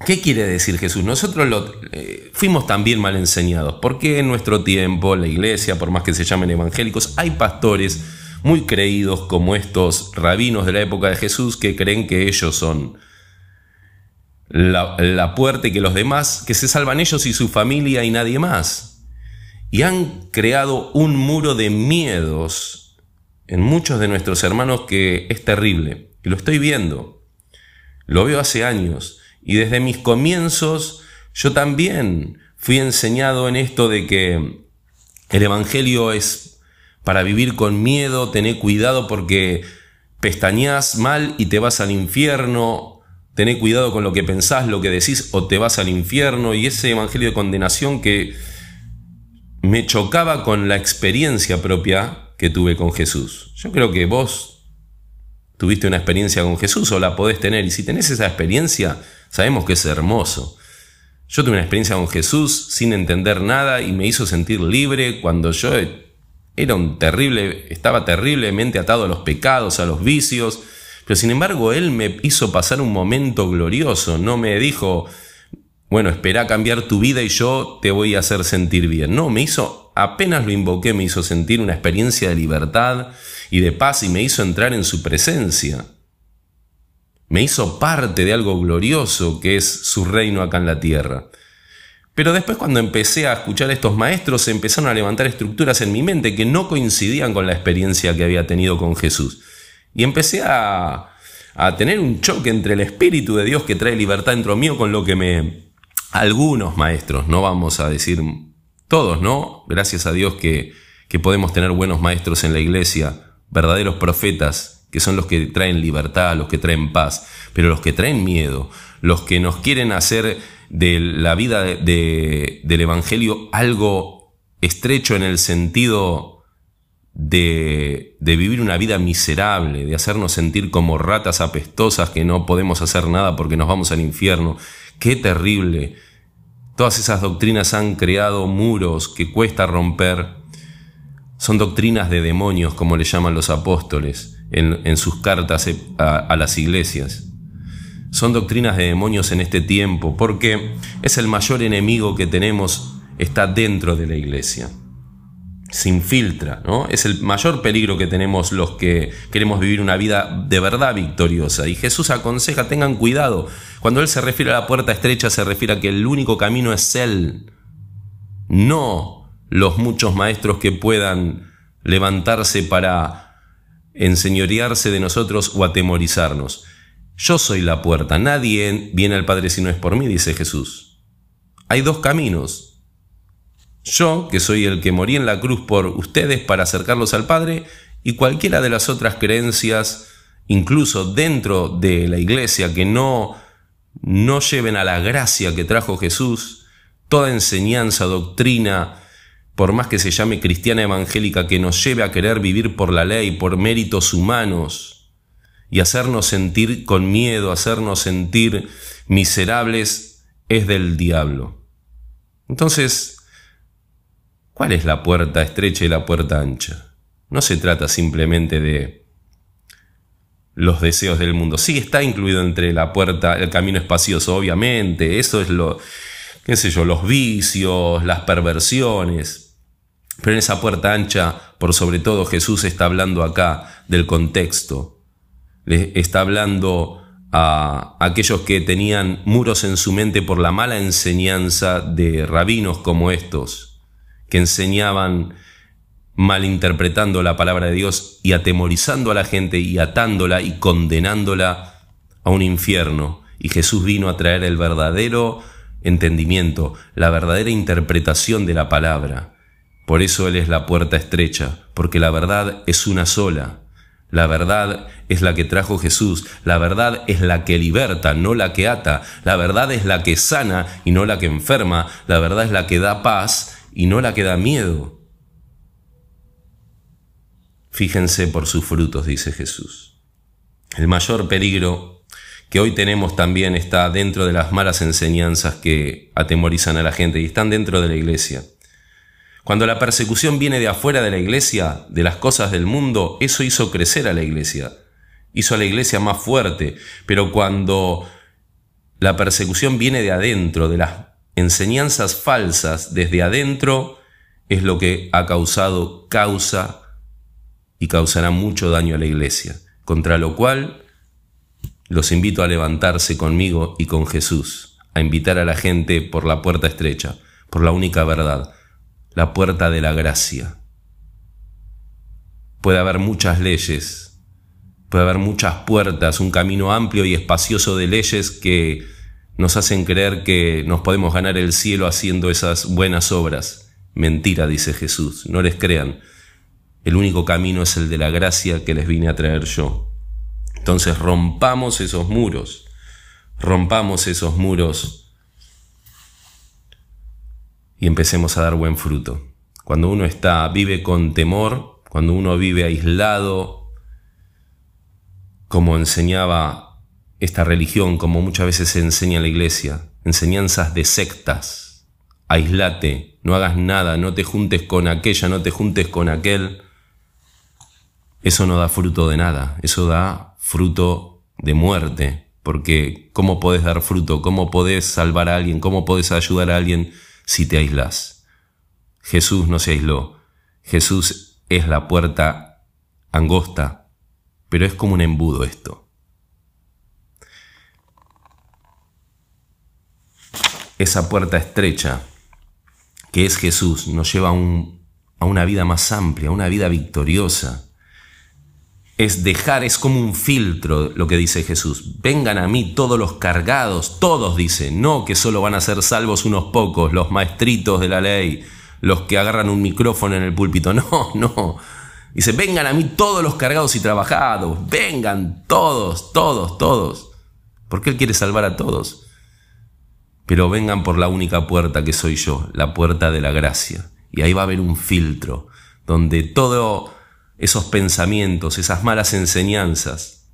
¿Qué quiere decir Jesús? Nosotros lo, eh, fuimos también mal enseñados, porque en nuestro tiempo, la iglesia, por más que se llamen evangélicos, hay pastores muy creídos como estos rabinos de la época de Jesús que creen que ellos son la, la puerta y que los demás, que se salvan ellos y su familia y nadie más. Y han creado un muro de miedos en muchos de nuestros hermanos que es terrible. Y lo estoy viendo. Lo veo hace años. Y desde mis comienzos yo también fui enseñado en esto de que el Evangelio es para vivir con miedo, tener cuidado porque pestañas mal y te vas al infierno, tener cuidado con lo que pensás, lo que decís o te vas al infierno y ese Evangelio de condenación que me chocaba con la experiencia propia que tuve con Jesús. Yo creo que vos tuviste una experiencia con Jesús o la podés tener y si tenés esa experiencia, Sabemos que es hermoso. Yo tuve una experiencia con Jesús sin entender nada y me hizo sentir libre cuando yo era un terrible, estaba terriblemente atado a los pecados, a los vicios, pero sin embargo Él me hizo pasar un momento glorioso, no me dijo, bueno, espera cambiar tu vida y yo te voy a hacer sentir bien. No, me hizo, apenas lo invoqué, me hizo sentir una experiencia de libertad y de paz y me hizo entrar en su presencia me hizo parte de algo glorioso que es su reino acá en la tierra. Pero después cuando empecé a escuchar a estos maestros se empezaron a levantar estructuras en mi mente que no coincidían con la experiencia que había tenido con Jesús. Y empecé a, a tener un choque entre el Espíritu de Dios que trae libertad dentro mío con lo que me... Algunos maestros, no vamos a decir todos, ¿no? Gracias a Dios que, que podemos tener buenos maestros en la iglesia, verdaderos profetas que son los que traen libertad, los que traen paz, pero los que traen miedo, los que nos quieren hacer de la vida del Evangelio algo estrecho en el sentido de, vivir una vida miserable, de hacernos sentir como ratas apestosas que no podemos hacer nada porque nos vamos al infierno. Qué terrible. Todas esas doctrinas han creado muros que cuesta romper. Son doctrinas de demonios, como le llaman los apóstoles en, sus cartas eh, a, las iglesias. Son doctrinas de demonios en este tiempo, porque es el mayor enemigo que tenemos, está dentro de la iglesia. Se infiltra, ¿no? Es el mayor peligro que tenemos los que queremos vivir una vida de verdad victoriosa. Y Jesús aconseja, tengan cuidado. Cuando Él se refiere a la puerta estrecha, se refiere a que el único camino es Él, no los muchos maestros que puedan levantarse para enseñorearse de nosotros o atemorizarnos. Yo soy la puerta, nadie viene al Padre si no es por mí, dice Jesús. Hay dos caminos. Yo, que soy el que morí en la cruz por ustedes para acercarlos al Padre, y cualquiera de las otras creencias, incluso dentro de la iglesia, que no, no lleven a la gracia que trajo Jesús, toda enseñanza, doctrina, por más que se llame cristiana evangélica, que nos lleve a querer vivir por la ley, por méritos humanos, y hacernos sentir con miedo, hacernos sentir miserables, es del diablo. Entonces, ¿cuál es la puerta estrecha y la puerta ancha? No se trata simplemente de los deseos del mundo. Sí está incluido entre la puerta, el camino espacioso, obviamente, eso es lo, qué sé yo, los vicios, las perversiones, pero en esa puerta ancha, por sobre todo, Jesús está hablando acá del contexto. Está hablando a aquellos que tenían muros en su mente por la mala enseñanza de rabinos como estos, que enseñaban malinterpretando la palabra de Dios y atemorizando a la gente y atándola y condenándola a un infierno. Y Jesús vino a traer el verdadero entendimiento, la verdadera interpretación de la palabra. Por eso Él es la puerta estrecha, porque la verdad es una sola. La verdad es la que trajo Jesús, la verdad es la que liberta, no la que ata, la verdad es la que sana y no la que enferma, la verdad es la que da paz y no la que da miedo. Fíjense por sus frutos, dice Jesús. El mayor peligro que hoy tenemos también está dentro de las malas enseñanzas que atemorizan a la gente y están dentro de la iglesia. Cuando la persecución viene de afuera de la iglesia, de las cosas del mundo, eso hizo crecer a la iglesia. hizo a la iglesia más fuerte, pero cuando la persecución viene de adentro, de las enseñanzas falsas desde adentro, es lo que ha causado, causa y causará mucho daño a la iglesia, contra lo cual los invito a levantarse conmigo y con Jesús, a invitar a la gente por la puerta estrecha, por la única verdad, la puerta de la gracia. Puede haber muchas leyes, puede haber muchas puertas, un camino amplio y espacioso de leyes que nos hacen creer que nos podemos ganar el cielo haciendo esas buenas obras. Mentira, dice Jesús, no les crean. El único camino es el de la gracia que les vine a traer yo. Entonces rompamos esos muros, rompamos esos muros y empecemos a dar buen fruto. Cuando uno está, vive con temor, cuando uno vive aislado, como enseñaba esta religión, como muchas veces se enseña en la iglesia, enseñanzas de sectas. Aislate, no hagas nada, no te juntes con aquella, no te juntes con aquel. Eso no da fruto de nada, eso da fruto de muerte, porque ¿cómo podés dar fruto? ¿Cómo podés salvar a alguien? ¿Cómo podés ayudar a alguien si te aislas? Jesús no se aisló, Jesús es la puerta angosta, pero es como un embudo esto. esa puerta estrecha que es Jesús nos lleva a, a una vida más amplia, a una vida victoriosa. Es dejar, es como un filtro lo que dice Jesús. Vengan a mí todos los cargados, todos dice, no que solo van a ser salvos unos pocos, los maestritos de la ley, los que agarran un micrófono en el púlpito. No, no. Dice, vengan a mí todos los cargados y trabajados, vengan todos, todos, todos. Porque Él quiere salvar a todos pero vengan por la única puerta que soy yo, la puerta de la gracia. Y ahí va a haber un filtro, donde todos esos pensamientos, esas malas enseñanzas,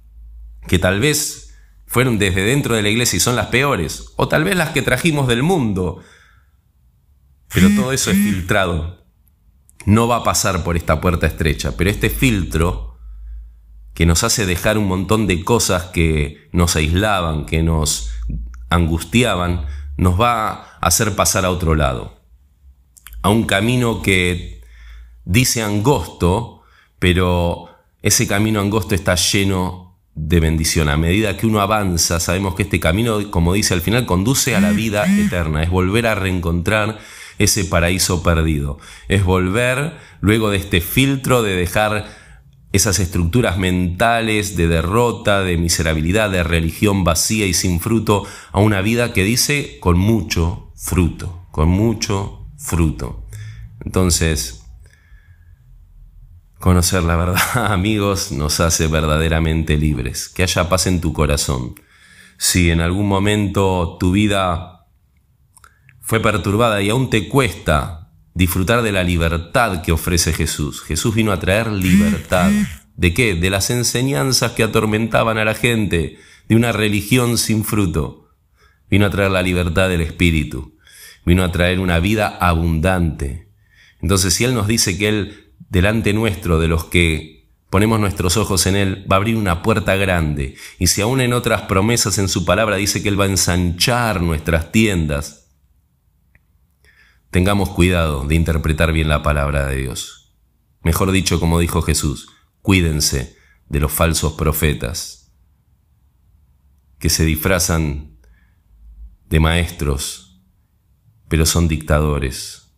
que tal vez fueron desde dentro de la iglesia y son las peores, o tal vez las que trajimos del mundo, pero todo eso es filtrado. No va a pasar por esta puerta estrecha, pero este filtro que nos hace dejar un montón de cosas que nos aislaban, que nos angustiaban, nos va a hacer pasar a otro lado, a un camino que dice angosto, pero ese camino angosto está lleno de bendición. A medida que uno avanza, sabemos que este camino, como dice al final, conduce a la vida eterna, es volver a reencontrar ese paraíso perdido, es volver luego de este filtro de dejar esas estructuras mentales de derrota, de miserabilidad, de religión vacía y sin fruto, a una vida que dice con mucho fruto, con mucho fruto. Entonces, conocer la verdad, amigos, nos hace verdaderamente libres. Que haya paz en tu corazón. Si en algún momento tu vida fue perturbada y aún te cuesta disfrutar de la libertad que ofrece Jesús. Jesús vino a traer libertad. ¿De qué? De las enseñanzas que atormentaban a la gente, de una religión sin fruto. Vino a traer la libertad del Espíritu. Vino a traer una vida abundante. Entonces, si Él nos dice que Él, delante nuestro, de los que ponemos nuestros ojos en Él, va a abrir una puerta grande, y si aún en otras promesas en su palabra dice que Él va a ensanchar nuestras tiendas, Tengamos cuidado de interpretar bien la palabra de Dios. Mejor dicho, como dijo Jesús, cuídense de los falsos profetas que se disfrazan de maestros, pero son dictadores.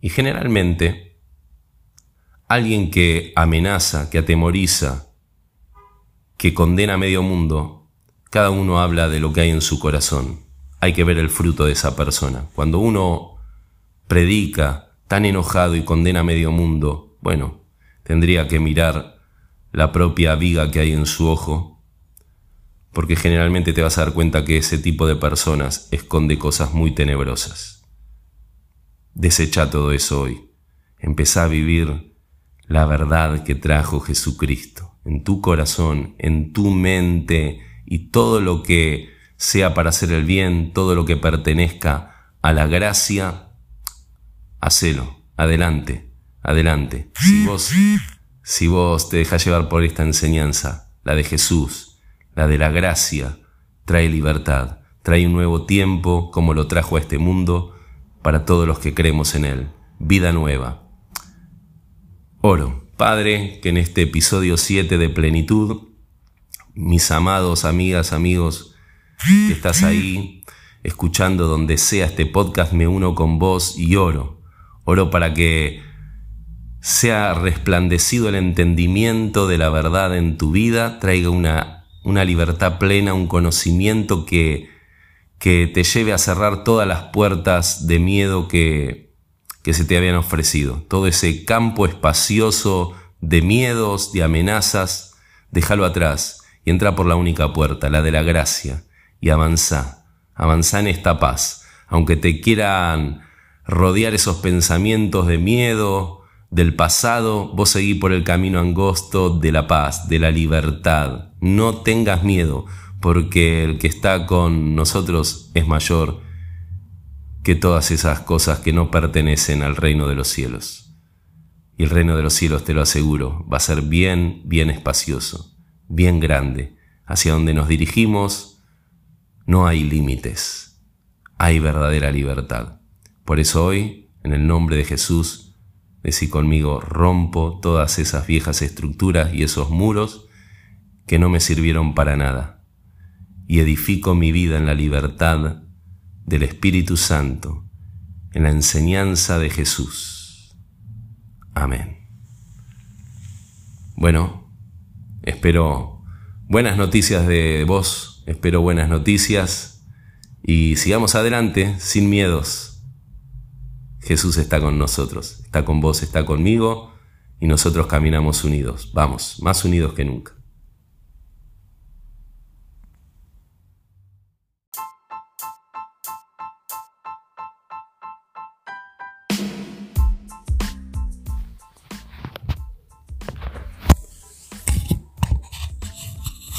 Y generalmente, alguien que amenaza, que atemoriza, que condena a medio mundo, cada uno habla de lo que hay en su corazón. Hay que ver el fruto de esa persona. Cuando uno predica tan enojado y condena a medio mundo, bueno, tendría que mirar la propia viga que hay en su ojo, porque generalmente te vas a dar cuenta que ese tipo de personas esconde cosas muy tenebrosas. Desecha todo eso hoy. Empezá a vivir la verdad que trajo Jesucristo en tu corazón, en tu mente y todo lo que sea para hacer el bien, todo lo que pertenezca a la gracia hacelo, adelante, adelante. Si vos, si vos te dejas llevar por esta enseñanza, la de Jesús, la de la gracia, trae libertad, trae un nuevo tiempo como lo trajo a este mundo para todos los que creemos en Él, vida nueva. Oro, Padre, que en este episodio 7 de plenitud, mis amados, amigas, amigos, que estás ahí, escuchando donde sea este podcast, me uno con vos y oro. Oro para que sea resplandecido el entendimiento de la verdad en tu vida, traiga una, una libertad plena, un conocimiento que, que te lleve a cerrar todas las puertas de miedo que, que se te habían ofrecido. Todo ese campo espacioso de miedos, de amenazas, déjalo atrás y entra por la única puerta, la de la gracia, y avanza, avanza en esta paz, aunque te quieran rodear esos pensamientos de miedo, del pasado, vos seguí por el camino angosto de la paz, de la libertad. No tengas miedo, porque el que está con nosotros es mayor que todas esas cosas que no pertenecen al reino de los cielos. Y el reino de los cielos, te lo aseguro, va a ser bien, bien espacioso, bien grande. Hacia donde nos dirigimos no hay límites, hay verdadera libertad. Por eso hoy, en el nombre de Jesús, Decí conmigo, rompo todas esas viejas estructuras y esos muros que no me sirvieron para nada, y edifico mi vida en la libertad del Espíritu Santo, en la enseñanza de Jesús. Amén. Bueno, espero buenas noticias de vos, espero buenas noticias y sigamos adelante sin miedos Jesús está con nosotros, está con vos, está conmigo y nosotros caminamos unidos, vamos, más unidos que nunca.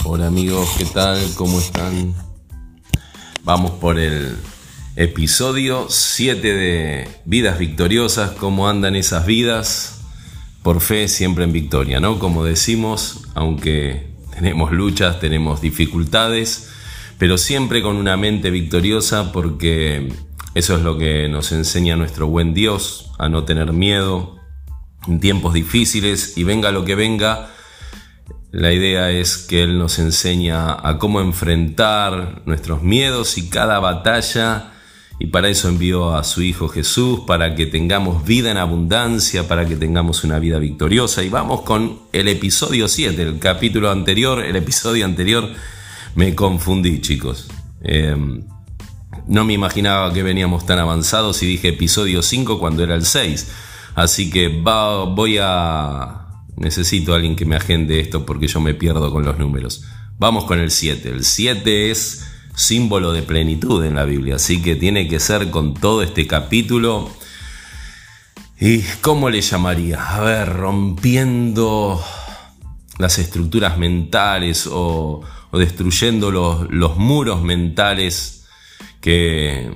Hola amigos, ¿qué tal? ¿Cómo están? Vamos por el Episodio 7 de Vidas Victoriosas, cómo andan esas vidas por fe siempre en victoria, ¿no? Como decimos, aunque tenemos luchas, tenemos dificultades, pero siempre con una mente victoriosa porque eso es lo que nos enseña nuestro buen Dios, a no tener miedo en tiempos difíciles y venga lo que venga, la idea es que Él nos enseña a cómo enfrentar nuestros miedos y cada batalla y para eso envió a su Hijo Jesús, para que tengamos vida en abundancia, para que tengamos una vida victoriosa. Y vamos con el episodio 7, el capítulo anterior, el episodio anterior, me confundí chicos. Em, no me imaginaba que veníamos tan avanzados y dije episodio 5 cuando era el 6. Así que voy a... Necesito a alguien que me agende esto porque yo me pierdo con los números. Vamos con el 7. El 7 es símbolo de plenitud en la Biblia, así que tiene que ser con todo este capítulo. ¿Y cómo le llamaría? A ver, rompiendo las estructuras mentales o, destruyendo los, muros mentales que,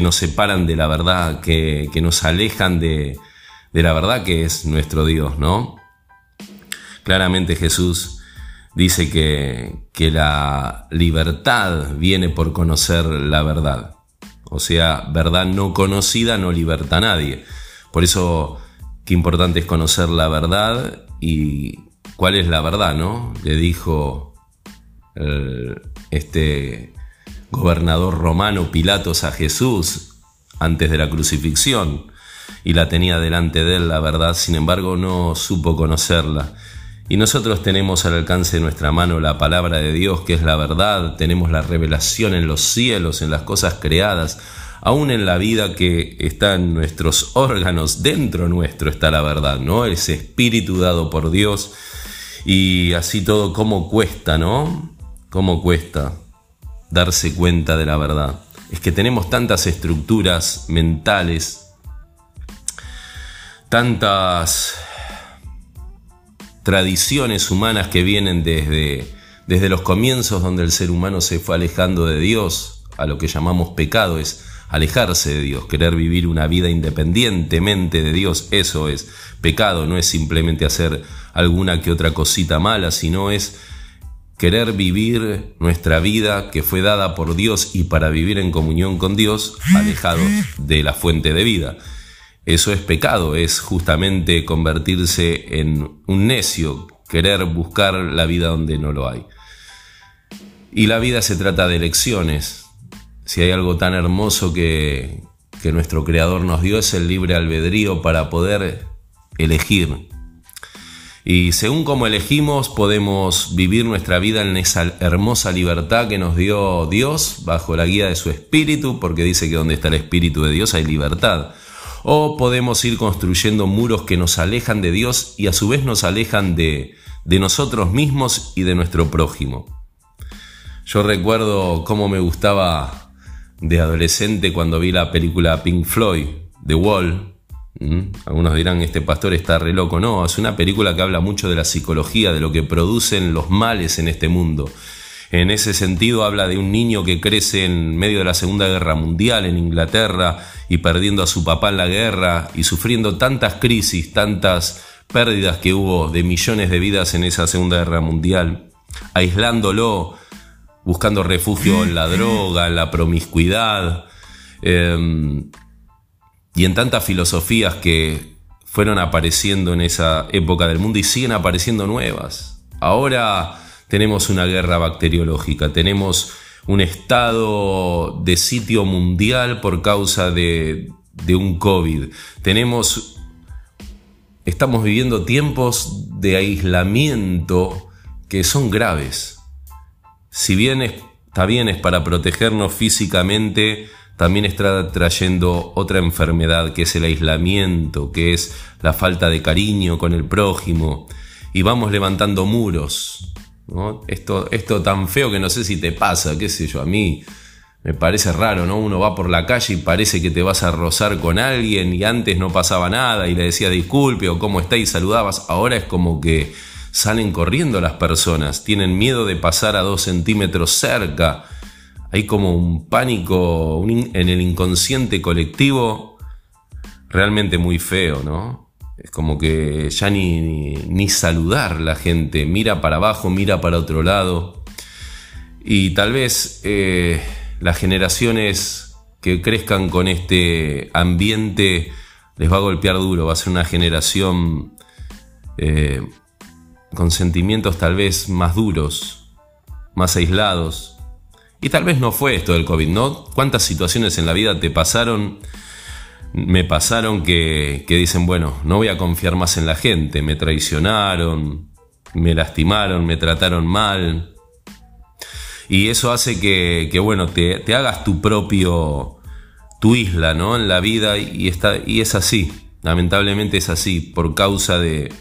nos separan de la verdad, que, nos alejan de, de la verdad que es nuestro Dios, ¿no? Claramente Jesús dice que, la libertad viene por conocer la verdad. O sea, verdad no conocida no liberta a nadie. Por eso, qué importante es conocer la verdad y cuál es la verdad, ¿no? Le dijo este gobernador romano Pilatos a Jesús antes de la crucifixión y la tenía delante de él la verdad, sin embargo no supo conocerla. Y nosotros tenemos al alcance de nuestra mano la palabra de Dios, que es la verdad, tenemos la revelación en los cielos, en las cosas creadas, aún en la vida que está en nuestros órganos, dentro nuestro está la verdad, ¿no? Ese espíritu dado por Dios. Y así todo, ¿cómo cuesta, no? ¿Cómo cuesta darse cuenta de la verdad? Es que tenemos tantas estructuras mentales, tantas tradiciones humanas que vienen desde, desde los comienzos donde el ser humano se fue alejando de Dios, a lo que llamamos pecado, es alejarse de Dios, querer vivir una vida independientemente de Dios, eso es pecado, no es simplemente hacer alguna que otra cosita mala, sino es querer vivir nuestra vida que fue dada por Dios y para vivir en comunión con Dios, alejados de la fuente de vida. Eso es pecado, es justamente convertirse en un necio, querer buscar la vida donde no lo hay. Y la vida se trata de elecciones. Si hay algo tan hermoso que, que nuestro Creador nos dio es el libre albedrío para poder elegir y según como elegimos, podemos vivir nuestra vida en esa hermosa libertad que nos dio Dios bajo la guía de su Espíritu, porque dice que donde está el Espíritu de Dios hay libertad. O podemos ir construyendo muros que nos alejan de Dios y a su vez nos alejan de, de nosotros mismos y de nuestro prójimo. Yo recuerdo cómo me gustaba de adolescente cuando vi la película Pink Floyd, The Wall, ¿Mm? Algunos dirán, este pastor está re loco. No, es una película que habla mucho de la psicología, de lo que producen los males en este mundo. En ese sentido habla de un niño que crece en medio de la Segunda Guerra Mundial en Inglaterra y perdiendo a su papá en la guerra y sufriendo tantas crisis, tantas pérdidas que hubo de millones de vidas en esa Segunda Guerra Mundial, aislándolo, buscando refugio en la droga, en la promiscuidad, em, y en tantas filosofías que fueron apareciendo en esa época del mundo y siguen apareciendo nuevas. Ahora tenemos una guerra bacteriológica, tenemos un estado de sitio mundial por causa de, un COVID, tenemos, estamos viviendo tiempos de aislamiento que son graves. Si bien está bien es para protegernos físicamente, también está trayendo otra enfermedad que es el aislamiento, que es la falta de cariño con el prójimo, y vamos levantando muros. Esto, esto tan feo que no sé si te pasa, qué sé yo, a mí me parece raro, ¿no? Uno va por la calle y parece que te vas a rozar con alguien y antes no pasaba nada y le decía disculpe o cómo está y saludabas, ahora es como que salen corriendo las personas, tienen miedo de pasar a dos centímetros cerca hay como un pánico en el inconsciente colectivo realmente muy feo, ¿no? Es como que ya ni, ni, saludar la gente, mira para abajo, mira para otro lado. Y tal vez eh, las generaciones que crezcan con este ambiente les va a golpear duro, va a ser una generación eh, con sentimientos tal vez más duros, más aislados, y tal vez no fue esto del COVID, ¿no? ¿Cuántas situaciones en la vida te pasaron? Me pasaron que, dicen, bueno, no voy a confiar más en la gente, me traicionaron, me lastimaron, me trataron mal. Y eso hace que, bueno, te, te, hagas tu propio, tu isla, ¿no? En la vida y, está, y es así, lamentablemente es así, por causa de,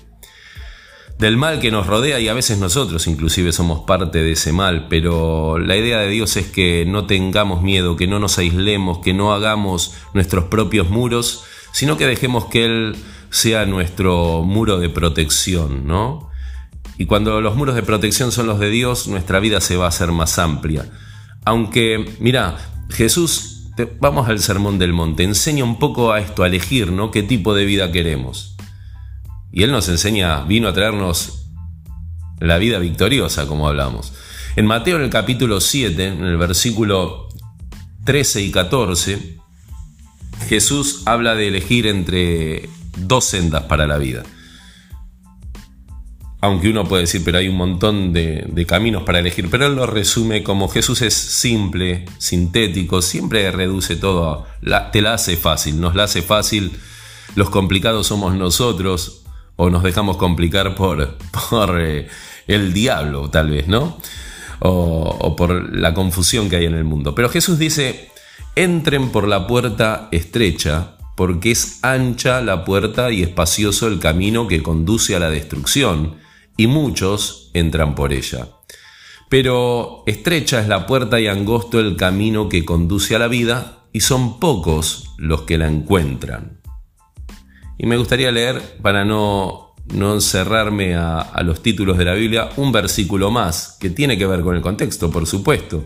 del mal que nos rodea y a veces nosotros inclusive somos parte de ese mal, pero la idea de Dios es que no tengamos miedo, que no nos aislemos, que no hagamos nuestros propios muros, sino que dejemos que Él sea nuestro muro de protección, ¿no? Y cuando los muros de protección son los de Dios, nuestra vida se va a hacer más amplia. Aunque, mira, Jesús, vamos al sermón del monte, enseña un poco a esto, a elegir, ¿no? ¿Qué tipo de vida queremos? Y Él nos enseña, vino a traernos la vida victoriosa, como hablamos. En Mateo, en el capítulo 7, en el versículo 13 y 14, Jesús habla de elegir entre dos sendas para la vida. Aunque uno puede decir, pero hay un montón de, caminos para elegir, pero él lo resume como Jesús es simple, sintético, siempre reduce todo, te la hace fácil, nos la hace fácil, los complicados somos nosotros, o nos dejamos complicar por, por eh, el diablo, tal vez, ¿no? O, o por la confusión que hay en el mundo. Pero Jesús dice, entren por la puerta estrecha, porque es ancha la puerta y espacioso el camino que conduce a la destrucción, y muchos entran por ella. Pero estrecha es la puerta y angosto el camino que conduce a la vida, y son pocos los que la encuentran. Y me gustaría leer, para no, no encerrarme a, los títulos de la Biblia, un versículo más, que tiene que ver con el contexto, por supuesto.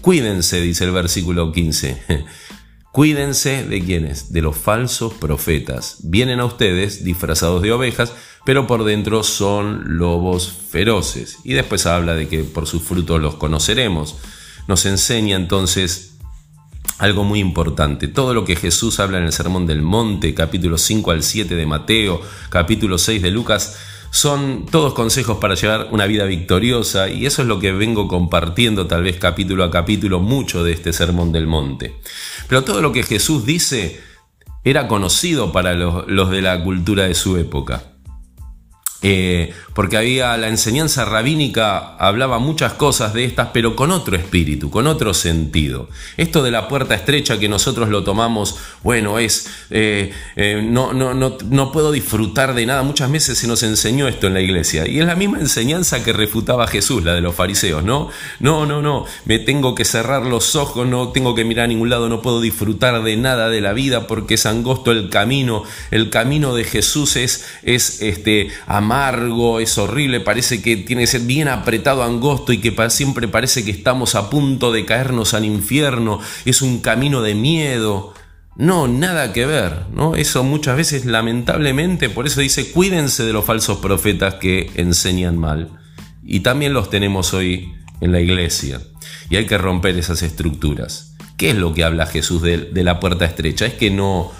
Cuídense, dice el versículo 15. Cuídense de quienes, de los falsos profetas. Vienen a ustedes disfrazados de ovejas, pero por dentro son lobos feroces. Y después habla de que por sus frutos los conoceremos. Nos enseña entonces algo muy importante. Todo lo que Jesús habla en el Sermón del Monte, capítulo 5 al 7 de Mateo, capítulo 6 de Lucas, son todos consejos para llevar una vida victoriosa y eso es lo que vengo compartiendo tal vez capítulo a capítulo mucho de este Sermón del Monte. Pero todo lo que Jesús dice era conocido para los, los de la cultura de su época. Eh, porque había la enseñanza rabínica, hablaba muchas cosas de estas, pero con otro espíritu, con otro sentido. Esto de la puerta estrecha que nosotros lo tomamos, bueno, es, eh, eh, no, no, no, no puedo disfrutar de nada. Muchas veces se nos enseñó esto en la iglesia, y es la misma enseñanza que refutaba Jesús, la de los fariseos, ¿no? No, no, no, me tengo que cerrar los ojos, no tengo que mirar a ningún lado, no puedo disfrutar de nada de la vida porque es angosto el camino, el camino de Jesús es, es este, amargo, es horrible, parece que tiene que ser bien apretado, angosto y que siempre parece que estamos a punto de caernos al infierno, es un camino de miedo. No, nada que ver, ¿no? Eso muchas veces lamentablemente, por eso dice, cuídense de los falsos profetas que enseñan mal. Y también los tenemos hoy en la iglesia. Y hay que romper esas estructuras. ¿Qué es lo que habla Jesús de, la puerta estrecha? Es que no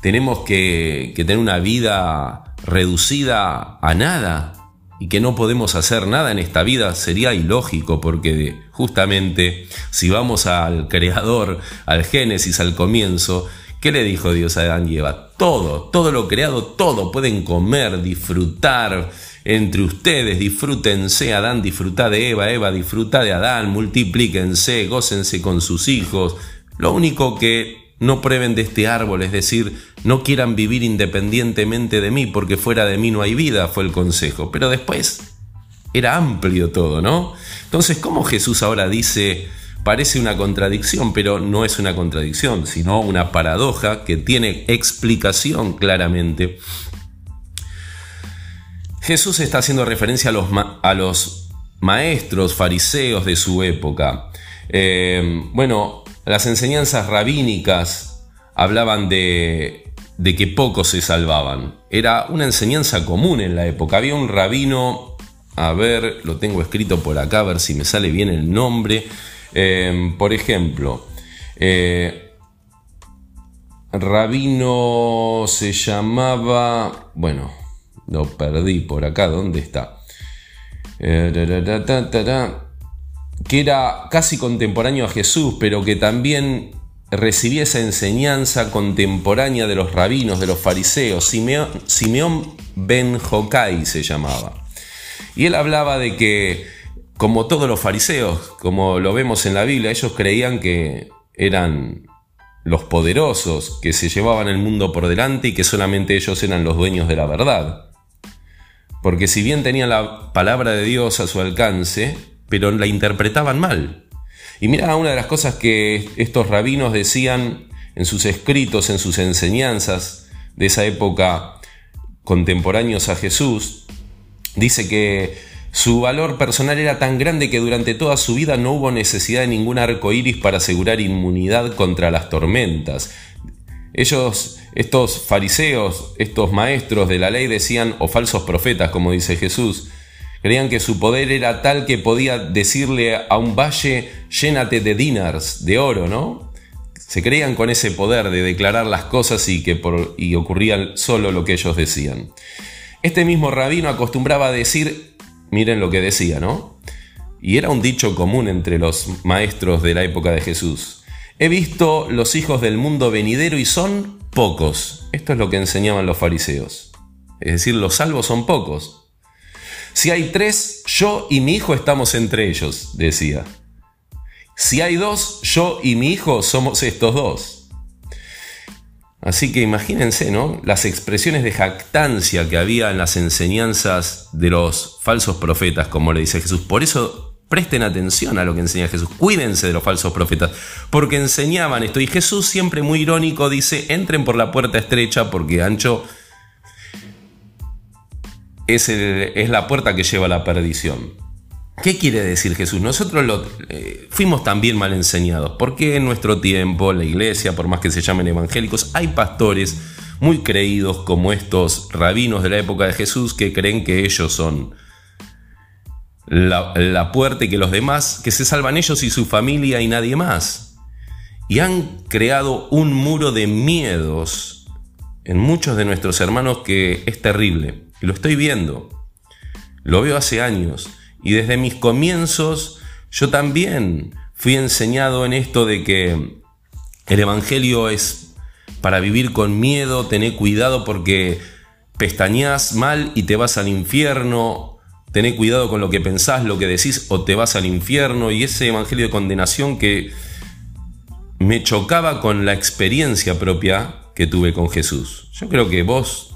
tenemos que, que tener una vida reducida a nada y que no podemos hacer nada en esta vida sería ilógico porque justamente si vamos al creador, al Génesis, al comienzo, ¿qué le dijo Dios a Adán y Eva? Todo, todo lo creado, todo pueden comer, disfrutar entre ustedes, disfrútense, Adán disfruta de Eva, Eva disfruta de Adán, multiplíquense, gócense con sus hijos. Lo único que no prueben de este árbol, es decir, no quieran vivir independientemente de mí, porque fuera de mí no hay vida, fue el consejo. Pero después era amplio todo, ¿no? Entonces, ¿cómo Jesús ahora dice, parece una contradicción, pero no es una contradicción, sino una paradoja que tiene explicación claramente? Jesús está haciendo referencia a los, a los maestros fariseos de su época. Eh, bueno, las enseñanzas rabínicas hablaban de, que pocos se salvaban. Era una enseñanza común en la época. Había un rabino, a ver, lo tengo escrito por acá, a ver si me sale bien el nombre. Em, por ejemplo, eh, rabino se llamaba, bueno, lo perdí por acá, ¿dónde está? Eh, que era casi contemporáneo a Jesús, pero que también recibía esa enseñanza contemporánea de los rabinos, de los fariseos. Simeón, ben Jokai se llamaba. Y él hablaba de que, como todos los fariseos, como lo vemos en la Biblia, ellos creían que eran los poderosos, que se llevaban el mundo por delante y que solamente ellos eran los dueños de la verdad. Porque si bien tenían la palabra de Dios a su alcance, pero la interpretaban mal. Y mira una de las cosas que estos rabinos decían en sus escritos, en sus enseñanzas de esa época contemporáneos a Jesús, dice que su valor personal era tan grande que durante toda su vida no hubo necesidad de ningún arco iris para asegurar inmunidad contra las tormentas. Ellos, estos fariseos, estos maestros de la ley decían, o falsos profetas, como dice Jesús, Creían que su poder era tal que podía decirle a un valle, llénate de dinars, de oro, ¿no? Se creían con ese poder de declarar las cosas y que por, y ocurría solo lo que ellos decían. Este mismo rabino acostumbraba a decir, miren lo que decía, ¿no? Y era un dicho común entre los maestros de la época de Jesús. He visto los hijos del mundo venidero y son pocos. Esto es lo que enseñaban los fariseos. Es decir, los salvos son pocos. Si hay tres, yo y mi hijo estamos entre ellos, decía. Si hay dos, yo y mi hijo somos estos dos. Así que imagínense, ¿no? Las expresiones de jactancia que había en las enseñanzas de los falsos profetas, como le dice Jesús. Por eso presten atención a lo que enseña Jesús. Cuídense de los falsos profetas, porque enseñaban esto. Y Jesús siempre muy irónico dice, entren por la puerta estrecha porque ancho es, la puerta que lleva a la perdición. ¿Qué quiere decir Jesús? Nosotros lo, eh, fuimos también mal enseñados, porque en nuestro tiempo, la iglesia, por más que se llamen evangélicos, hay pastores muy creídos como estos rabinos de la época de Jesús que creen que ellos son la, la puerta y que los demás, que se salvan ellos y su familia y nadie más. Y han creado un muro de miedos en muchos de nuestros hermanos que es terrible. Lo estoy viendo. Lo veo hace años. Y desde mis comienzos yo también fui enseñado en esto de que el Evangelio es para vivir con miedo, tener cuidado porque pestañas mal y te vas al infierno, tener cuidado con lo que pensás, lo que decís o te vas al infierno y ese Evangelio de condenación que me chocaba con la experiencia propia que tuve con Jesús. Yo creo que vos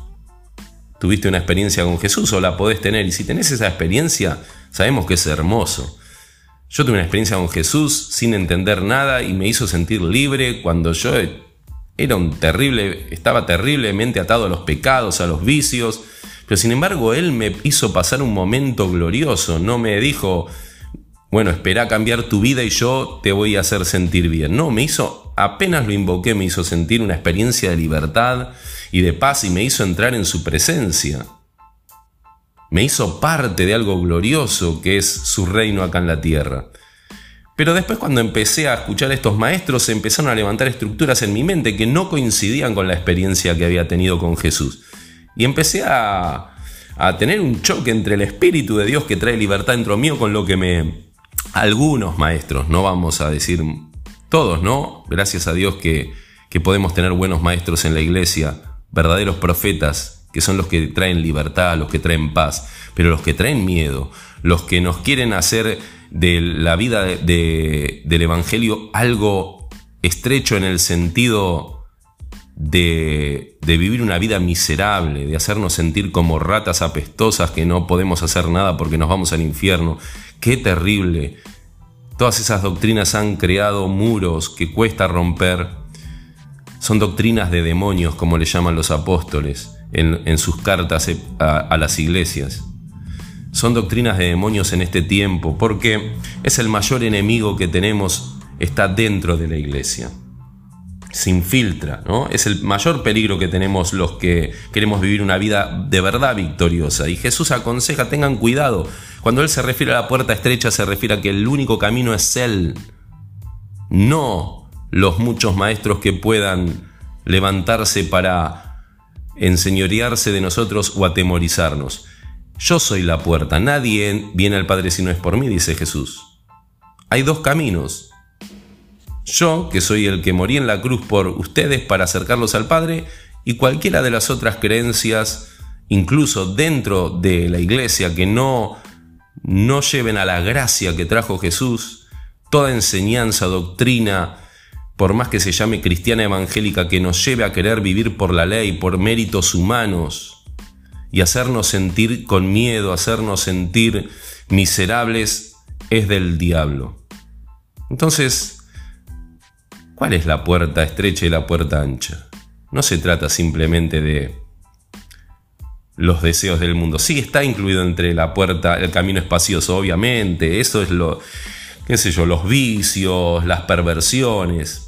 tuviste una experiencia con Jesús o la podés tener y si tenés esa experiencia, sabemos que es hermoso. Yo tuve una experiencia con Jesús sin entender nada y me hizo sentir libre cuando yo era un terrible, estaba terriblemente atado a los pecados, a los vicios, pero sin embargo Él me hizo pasar un momento glorioso, no me dijo, bueno, espera cambiar tu vida y yo te voy a hacer sentir bien. No, me hizo, apenas lo invoqué, me hizo sentir una experiencia de libertad y de paz y me hizo entrar en su presencia me hizo parte de algo glorioso que es su reino acá en la tierra. Pero después cuando empecé a escuchar a estos maestros se empezaron a levantar estructuras en mi mente que no coincidían con la experiencia que había tenido con Jesús. Y empecé a, a tener un choque entre el Espíritu de Dios que trae libertad dentro mío con lo que me... Algunos maestros, no vamos a decir todos, ¿no? Gracias a Dios que, que podemos tener buenos maestros en la iglesia, verdaderos profetas que son los que traen libertad, los que traen paz, pero los que traen miedo, los que nos quieren hacer de la vida del Evangelio algo estrecho en el sentido de, de, vivir una vida miserable, de hacernos sentir como ratas apestosas que no podemos hacer nada porque nos vamos al infierno. Qué terrible. Todas esas doctrinas han creado muros que cuesta romper. Son doctrinas de demonios, como le llaman los apóstoles en, sus cartas a, las iglesias. Son doctrinas de demonios en este tiempo porque es el mayor enemigo que tenemos, está dentro de la iglesia. Se infiltra, ¿no? Es el mayor peligro que tenemos los que queremos vivir una vida de verdad victoriosa. Y Jesús aconseja, tengan cuidado. Cuando Él se refiere a la puerta estrecha, se refiere a que el único camino es Él, no los muchos maestros que puedan levantarse para enseñorearse de nosotros o atemorizarnos. Yo soy la puerta, nadie viene al Padre si no es por mí, dice Jesús. Hay dos caminos. Yo, que soy el que morí en la cruz por ustedes para acercarlos al Padre, y cualquiera de las otras creencias, incluso dentro de la iglesia, que no, no lleven a la gracia que trajo Jesús, toda enseñanza, doctrina, por más que se llame cristiana evangélica, que nos lleve a querer vivir por la ley, por méritos humanos, y hacernos sentir con miedo, hacernos sentir miserables, es del diablo. Entonces, ¿cuál es la puerta estrecha y la puerta ancha? No se trata simplemente de los deseos del mundo. Sí está incluido entre la puerta, el camino espacioso, obviamente, eso es lo, qué sé yo, los vicios, las perversiones,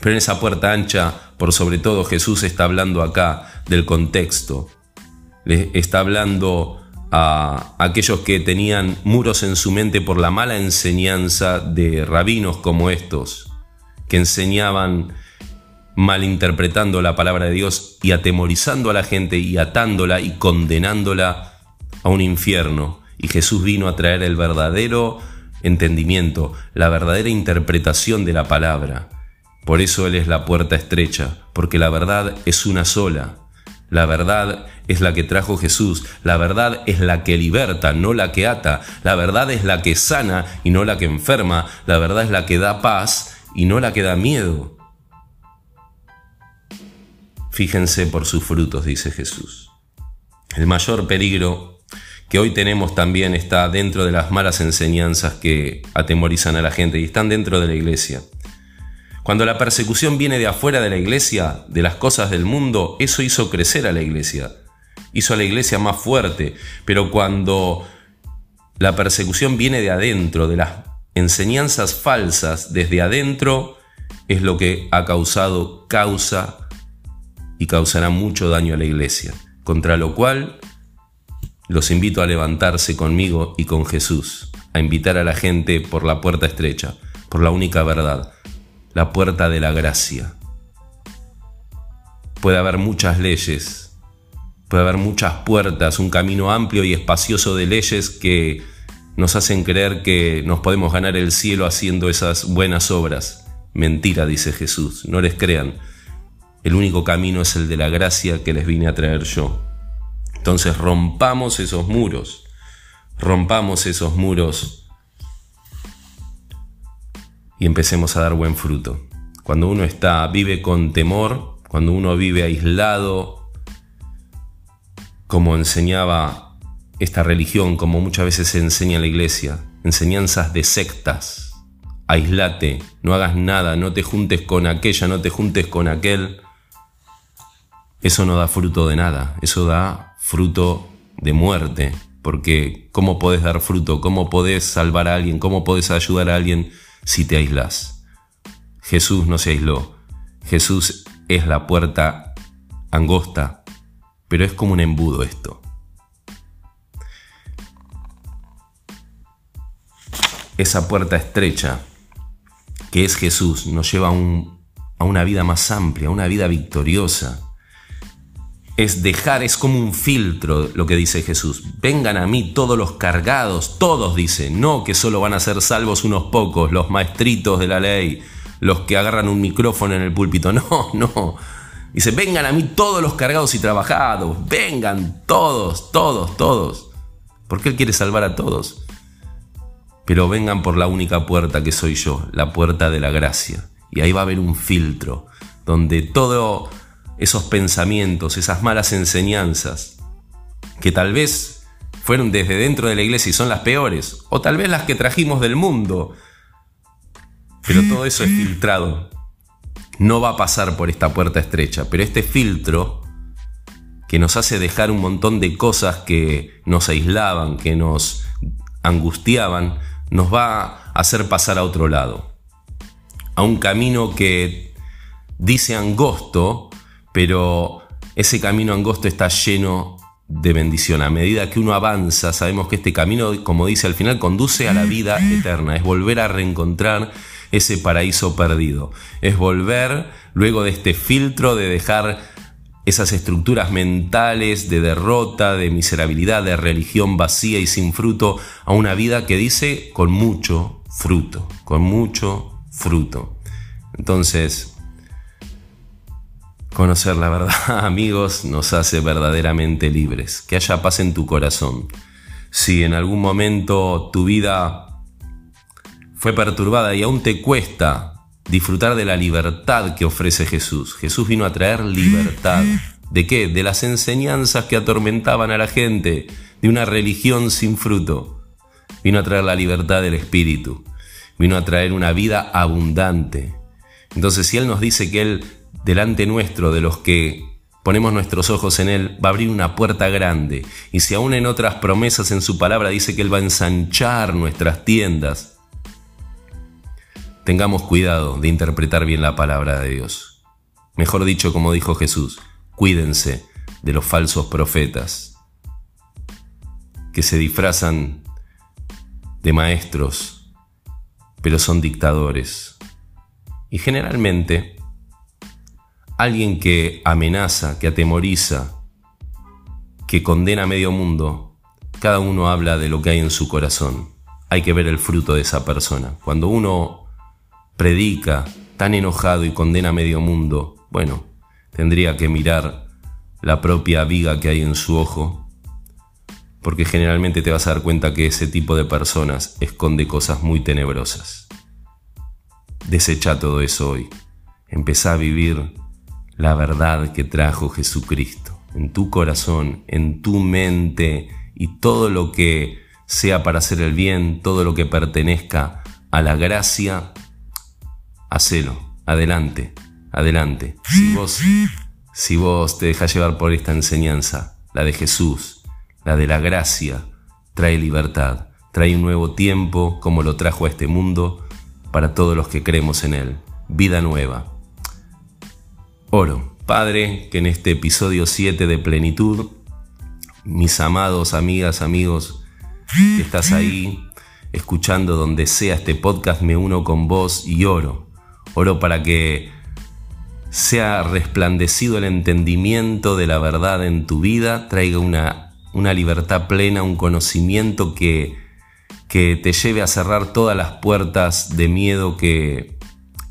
pero en esa puerta ancha, por sobre todo, Jesús está hablando acá del contexto. Le está hablando a aquellos que tenían muros en su mente por la mala enseñanza de rabinos como estos, que enseñaban malinterpretando la palabra de Dios y atemorizando a la gente y atándola y condenándola a un infierno. Y Jesús vino a traer el verdadero entendimiento, la verdadera interpretación de la palabra. Por eso Él es la puerta estrecha, porque la verdad es una sola. La verdad es la que trajo Jesús, la verdad es la que liberta, no la que ata, la verdad es la que sana y no la que enferma, la verdad es la que da paz y no la que da miedo. Fíjense por sus frutos, dice Jesús. El mayor peligro que hoy tenemos también está dentro de las malas enseñanzas que atemorizan a la gente y están dentro de la iglesia. Cuando la persecución viene de afuera de la iglesia, de las cosas del mundo, eso hizo crecer a la iglesia, hizo a la iglesia más fuerte, pero cuando la persecución viene de adentro, de las enseñanzas falsas desde adentro, es lo que ha causado causa y causará mucho daño a la iglesia, contra lo cual los invito a levantarse conmigo y con Jesús, a invitar a la gente por la puerta estrecha, por la única verdad, la puerta de la gracia. Puede haber muchas leyes, puede haber muchas puertas, un camino amplio y espacioso de leyes que nos hacen creer que nos podemos ganar el cielo haciendo esas buenas obras. Mentira, dice Jesús, no les crean. El único camino es el de la gracia que les vine a traer yo. Entonces rompamos esos muros, rompamos esos muros y empecemos a dar buen fruto. Cuando uno está, vive con temor, cuando uno vive aislado, como enseñaba esta religión, como muchas veces se enseña en la iglesia, enseñanzas de sectas, aislate, no hagas nada, no te juntes con aquella, no te juntes con aquel, eso no da fruto de nada, eso da fruto de muerte, porque ¿cómo podés dar fruto? ¿Cómo podés salvar a alguien? ¿Cómo podés ayudar a alguien si te aislas? Jesús no se aisló. Jesús es la puerta angosta, pero es como un embudo esto. Esa puerta estrecha, que es Jesús, nos lleva a, a una vida más amplia, a una vida victoriosa, es dejar, es como un filtro lo que dice Jesús. Vengan a mí todos los cargados, todos dice, no que solo van a ser salvos unos pocos, los maestritos de la ley, los que agarran un micrófono en el púlpito, no, no. Dice, vengan a mí todos los cargados y trabajados, vengan todos, todos, todos. Porque Él quiere salvar a todos. Pero vengan por la única puerta que soy yo, la puerta de la gracia. Y ahí va a haber un filtro, donde todo esos pensamientos, esas malas enseñanzas, que tal vez fueron desde dentro de la iglesia y son las peores, o tal vez las que trajimos del mundo, pero todo eso es filtrado. No va a pasar por esta puerta estrecha, pero este filtro que nos hace dejar un montón de cosas que nos aislaban, que nos angustiaban, nos va a hacer pasar a otro lado. A un camino que dice angosto, pero ese camino angosto está lleno de bendición. A medida que uno avanza, sabemos que este camino, como dice al final, conduce a la vida eterna, es volver a reencontrar ese paraíso perdido, es volver luego de este filtro de dejar esas estructuras mentales de derrota, de miserabilidad, de religión vacía y sin fruto, a una vida que dice con mucho fruto, con mucho fruto. Entonces, Conocer la verdad, amigos, nos hace verdaderamente libres. Que haya paz en tu corazón. Si en algún momento tu vida fue perturbada y aún te cuesta disfrutar de la libertad que ofrece Jesús. Jesús vino a traer libertad. ¿De qué? De las enseñanzas que atormentaban a la gente, de una religión sin fruto. Vino a traer la libertad del Espíritu. Vino a traer una vida abundante. Entonces, si Él nos dice que Él delante nuestro de los que ponemos nuestros ojos en Él, va a abrir una puerta grande. Y si aún en otras promesas en su palabra dice que Él va a ensanchar nuestras tiendas, tengamos cuidado de interpretar bien la palabra de Dios. Mejor dicho, como dijo Jesús, cuídense de los falsos profetas que se disfrazan de maestros, pero son dictadores. Y generalmente alguien que amenaza, que atemoriza, que condena a medio mundo, cada uno habla de lo que hay en su corazón. Hay que ver el fruto de esa persona. Cuando uno predica tan enojado y condena a medio mundo, bueno, tendría que mirar la propia viga que hay en su ojo, porque generalmente te vas a dar cuenta que ese tipo de personas esconde cosas muy tenebrosas. Desecha todo eso hoy. Empezá a vivir la verdad que trajo Jesucristo en tu corazón, en tu mente y todo lo que sea para hacer el bien, todo lo que pertenezca a la gracia, hacelo, adelante, adelante. Si vos, si vos te dejas llevar por esta enseñanza, la de Jesús, la de la gracia, trae libertad, trae un nuevo tiempo como lo trajo a este mundo para todos los que creemos en él, vida nueva Oro Padre, que en este episodio 7 de plenitud, mis amados amigas, amigos, que estás ahí escuchando donde sea este podcast, me uno con vos y oro. Oro para que sea resplandecido el entendimiento de la verdad en tu vida, traiga una, una libertad plena, un conocimiento que, que te lleve a cerrar todas las puertas de miedo que,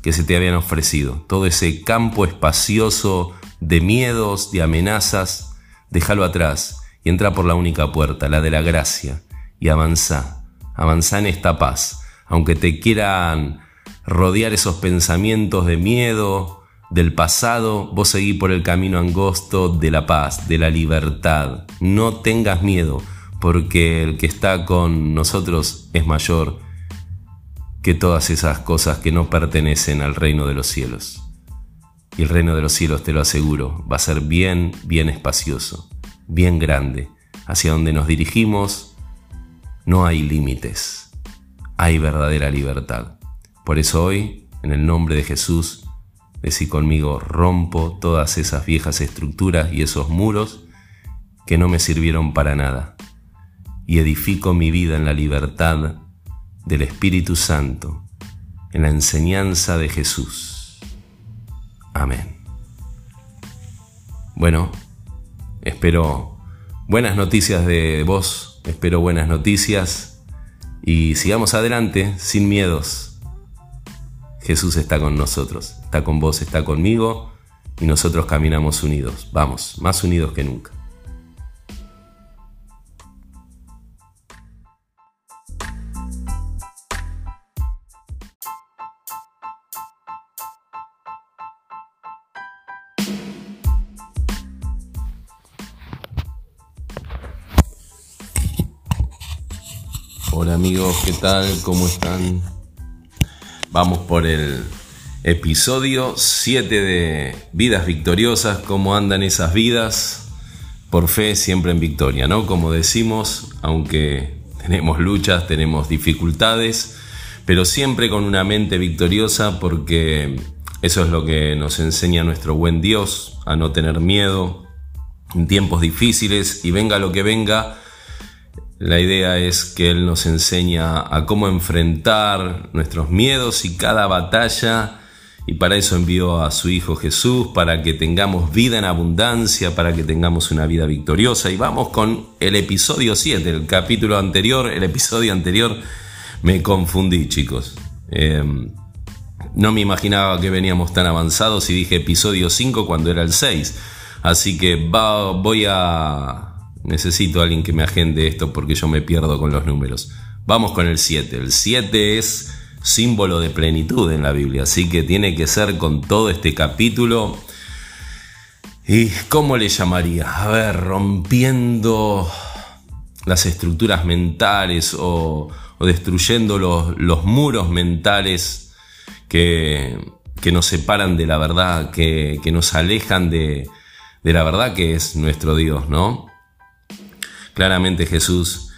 que se te habían ofrecido. Todo ese campo espacioso de miedos, de amenazas, déjalo atrás y entra por la única puerta, la de la gracia, y avanza, avanza en esta paz, aunque te quieran rodear esos pensamientos de miedo, del pasado, vos seguí por el camino angosto de la paz, de la libertad. No tengas miedo, porque el que está con nosotros es mayor que todas esas cosas que no pertenecen al reino de los cielos. Y el reino de los cielos, te lo aseguro, va a ser bien, bien espacioso, bien grande. Hacia donde nos dirigimos no hay límites, hay verdadera libertad. Por eso hoy, en el nombre de Jesús, Decí conmigo, rompo todas esas viejas estructuras y esos muros que no me sirvieron para nada, y edifico mi vida en la libertad del Espíritu Santo, en la enseñanza de Jesús. Amén. Bueno, espero buenas noticias de vos, espero buenas noticias y sigamos adelante sin miedos Jesús está con nosotros, está con vos, está conmigo y nosotros caminamos unidos. Vamos, más unidos que nunca. Hola amigos, ¿qué tal? ¿Cómo están? Vamos por el episodio 7 de Vidas Victoriosas, cómo andan esas vidas por fe siempre en victoria, ¿no? Como decimos, aunque tenemos luchas, tenemos dificultades, pero siempre con una mente victoriosa porque eso es lo que nos enseña nuestro buen Dios, a no tener miedo en tiempos difíciles y venga lo que venga, la idea es que Él nos enseña a cómo enfrentar nuestros miedos y cada batalla y para eso envió a su Hijo Jesús, para que tengamos vida en abundancia, para que tengamos una vida victoriosa. Y vamos con el episodio 7, el capítulo anterior, el episodio anterior, me confundí chicos. Em, no me imaginaba que veníamos tan avanzados y dije episodio 5 cuando era el 6. Así que voy a necesito a alguien que me agende esto porque yo me pierdo con los números. Vamos con el 7. El 7 es símbolo de plenitud en la Biblia, así que tiene que ser con todo este capítulo. ¿Y cómo le llamaría? A ver, rompiendo las estructuras mentales o, destruyendo los, muros mentales que, nos separan de la verdad, que, nos alejan de, de la verdad que es nuestro Dios, ¿no? Claramente Jesús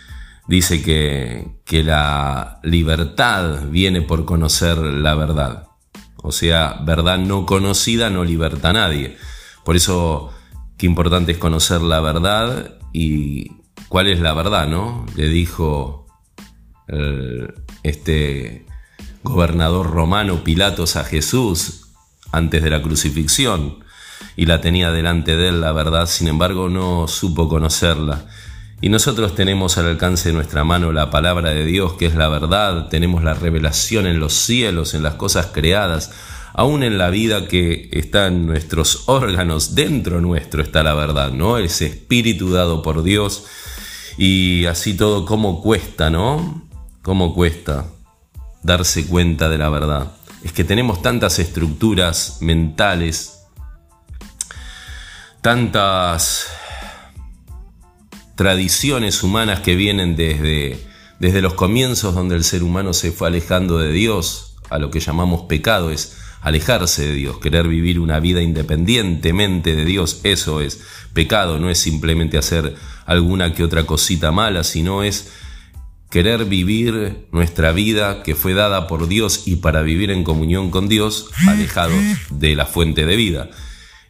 dice que, la libertad viene por conocer la verdad. O sea, verdad no conocida no liberta a nadie. Por eso, qué importante es conocer la verdad y cuál es la verdad, ¿no? Le dijo este gobernador romano Pilatos a Jesús antes de la crucifixión y la tenía delante de él la verdad, sin embargo no supo conocerla y nosotros tenemos al alcance de nuestra mano la palabra de Dios, que es la verdad, tenemos la revelación en los cielos, en las cosas creadas, aún en la vida que está en nuestros órganos, dentro nuestro está la verdad, ¿no? Ese espíritu dado por Dios. Y así todo, ¿cómo cuesta, no? ¿Cómo cuesta darse cuenta de la verdad? Es que tenemos tantas estructuras mentales, tantas tradiciones humanas que vienen desde, desde los comienzos donde el ser humano se fue alejando de Dios, a lo que llamamos pecado, es alejarse de Dios, querer vivir una vida independientemente de Dios, eso es pecado, no es simplemente hacer alguna que otra cosita mala, sino es querer vivir nuestra vida que fue dada por Dios y para vivir en comunión con Dios, alejados de la fuente de vida.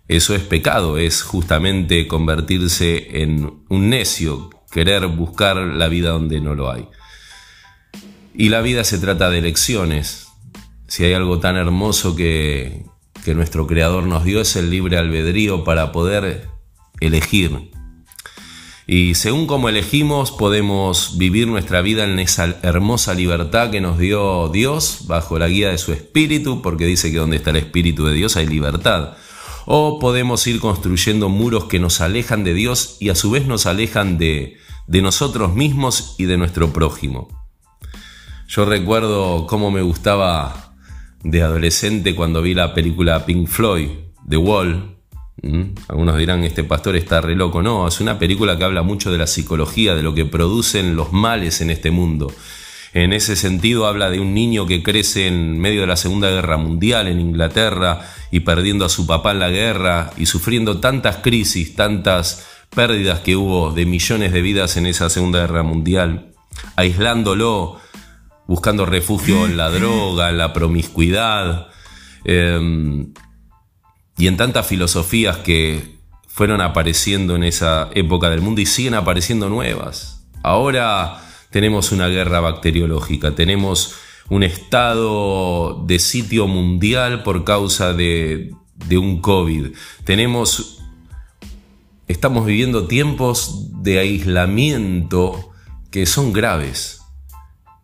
Eso es pecado, es justamente convertirse en un necio, querer buscar la vida donde no lo hay. Y la vida se trata de elecciones. Si hay algo tan hermoso que, que nuestro Creador nos dio es el libre albedrío para poder elegir. Y según como elegimos podemos vivir nuestra vida en esa hermosa libertad que nos dio Dios bajo la guía de su Espíritu, porque dice que donde está el Espíritu de Dios hay libertad. O podemos ir construyendo muros que nos alejan de Dios y a su vez nos alejan de, de nosotros mismos y de nuestro prójimo. Yo recuerdo cómo me gustaba de adolescente cuando vi la película Pink Floyd, The Wall, ¿Mm? Algunos dirán, este pastor está re loco. No, es una película que habla mucho de la psicología, de lo que producen los males en este mundo. En ese sentido habla de un niño que crece en medio de la Segunda Guerra Mundial en Inglaterra y perdiendo a su papá en la guerra y sufriendo tantas crisis, tantas pérdidas que hubo de millones de vidas en esa Segunda Guerra Mundial, aislándolo, buscando refugio en la droga, en la promiscuidad. Em, y en tantas filosofías que fueron apareciendo en esa época del mundo y siguen apareciendo nuevas. Ahora tenemos una guerra bacteriológica, tenemos un estado de sitio mundial por causa de, un COVID, tenemos, estamos viviendo tiempos de aislamiento que son graves.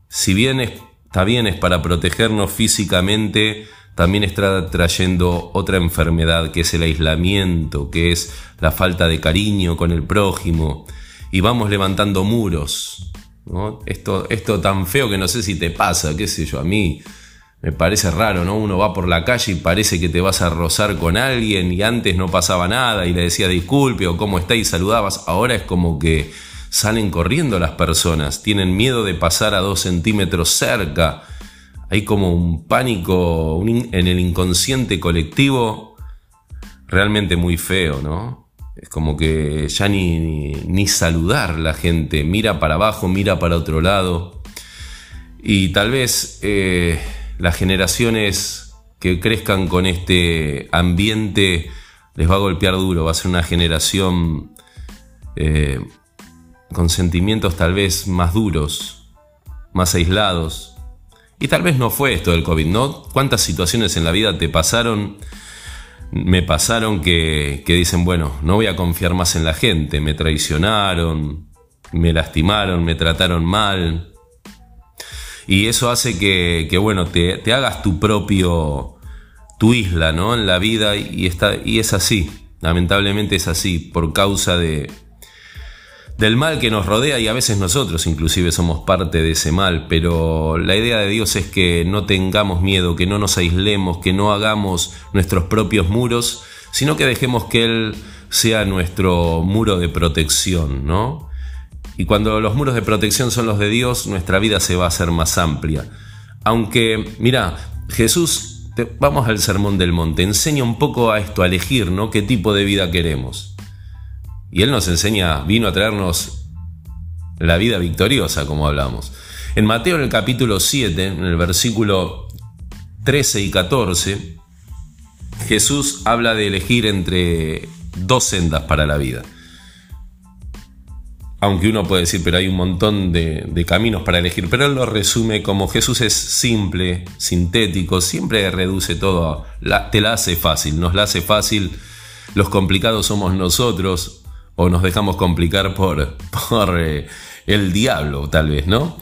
Si bien está bien es para protegernos físicamente, también está trayendo otra enfermedad que es el aislamiento, que es la falta de cariño con el prójimo, y vamos levantando muros. Esto, esto tan feo que no sé si te pasa, qué sé yo, a mí me parece raro, ¿no? Uno va por la calle y parece que te vas a rozar con alguien y antes no pasaba nada y le decía disculpe o cómo está y saludabas, ahora es como que salen corriendo las personas, tienen miedo de pasar a dos centímetros cerca hay como un pánico en el inconsciente colectivo realmente muy feo, ¿no? Es como que ya ni, ni, saludar la gente, mira para abajo, mira para otro lado. Y tal vez eh, las generaciones que crezcan con este ambiente les va a golpear duro, va a ser una generación eh, con sentimientos tal vez más duros, más aislados, y tal vez no fue esto del COVID, ¿no? ¿Cuántas situaciones en la vida te pasaron? Me pasaron que, dicen, bueno, no voy a confiar más en la gente, me traicionaron, me lastimaron, me trataron mal. Y eso hace que, bueno, te, te, hagas tu propio, tu isla, ¿no? En la vida y, está, y es así, lamentablemente es así, por causa de, del mal que nos rodea y a veces nosotros inclusive somos parte de ese mal, pero la idea de Dios es que no tengamos miedo, que no nos aislemos, que no hagamos nuestros propios muros, sino que dejemos que Él sea nuestro muro de protección, ¿no? Y cuando los muros de protección son los de Dios, nuestra vida se va a hacer más amplia. Aunque, mira, Jesús, vamos al Sermón del Monte, enseña un poco a esto, a elegir, ¿no? ¿Qué tipo de vida queremos? Y Él nos enseña, vino a traernos la vida victoriosa, como hablamos. En Mateo, en el capítulo 7, en el versículo 13 y 14, Jesús habla de elegir entre dos sendas para la vida. Aunque uno puede decir, pero hay un montón de, caminos para elegir, pero él lo resume como Jesús es simple, sintético, siempre reduce todo, te la hace fácil, nos la hace fácil, los complicados somos nosotros, o nos dejamos complicar por, por eh, el diablo, tal vez, ¿no?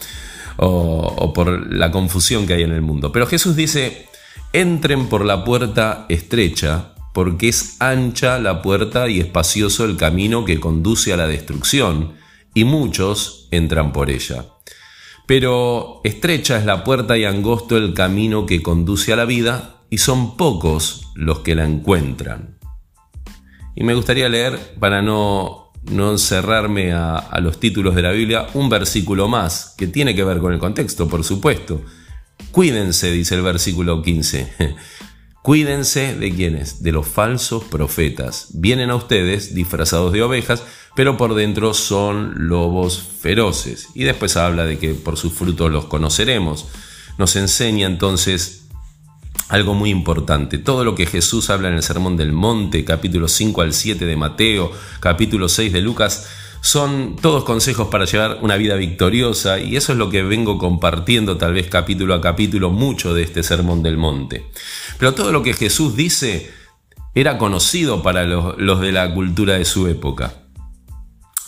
O, por la confusión que hay en el mundo. Pero Jesús dice, entren por la puerta estrecha, porque es ancha la puerta y espacioso el camino que conduce a la destrucción, y muchos entran por ella. Pero estrecha es la puerta y angosto el camino que conduce a la vida, y son pocos los que la encuentran. Y me gustaría leer, para no, no encerrarme a, los títulos de la Biblia, un versículo más, que tiene que ver con el contexto, por supuesto. Cuídense, dice el versículo 15. Cuídense de quienes, de los falsos profetas. Vienen a ustedes disfrazados de ovejas, pero por dentro son lobos feroces. Y después habla de que por sus frutos los conoceremos. Nos enseña entonces algo muy importante. Todo lo que Jesús habla en el Sermón del Monte, capítulo 5 al 7 de Mateo, capítulo 6 de Lucas, son todos consejos para llevar una vida victoriosa y eso es lo que vengo compartiendo tal vez capítulo a capítulo mucho de este Sermón del Monte. Pero todo lo que Jesús dice era conocido para los, los de la cultura de su época.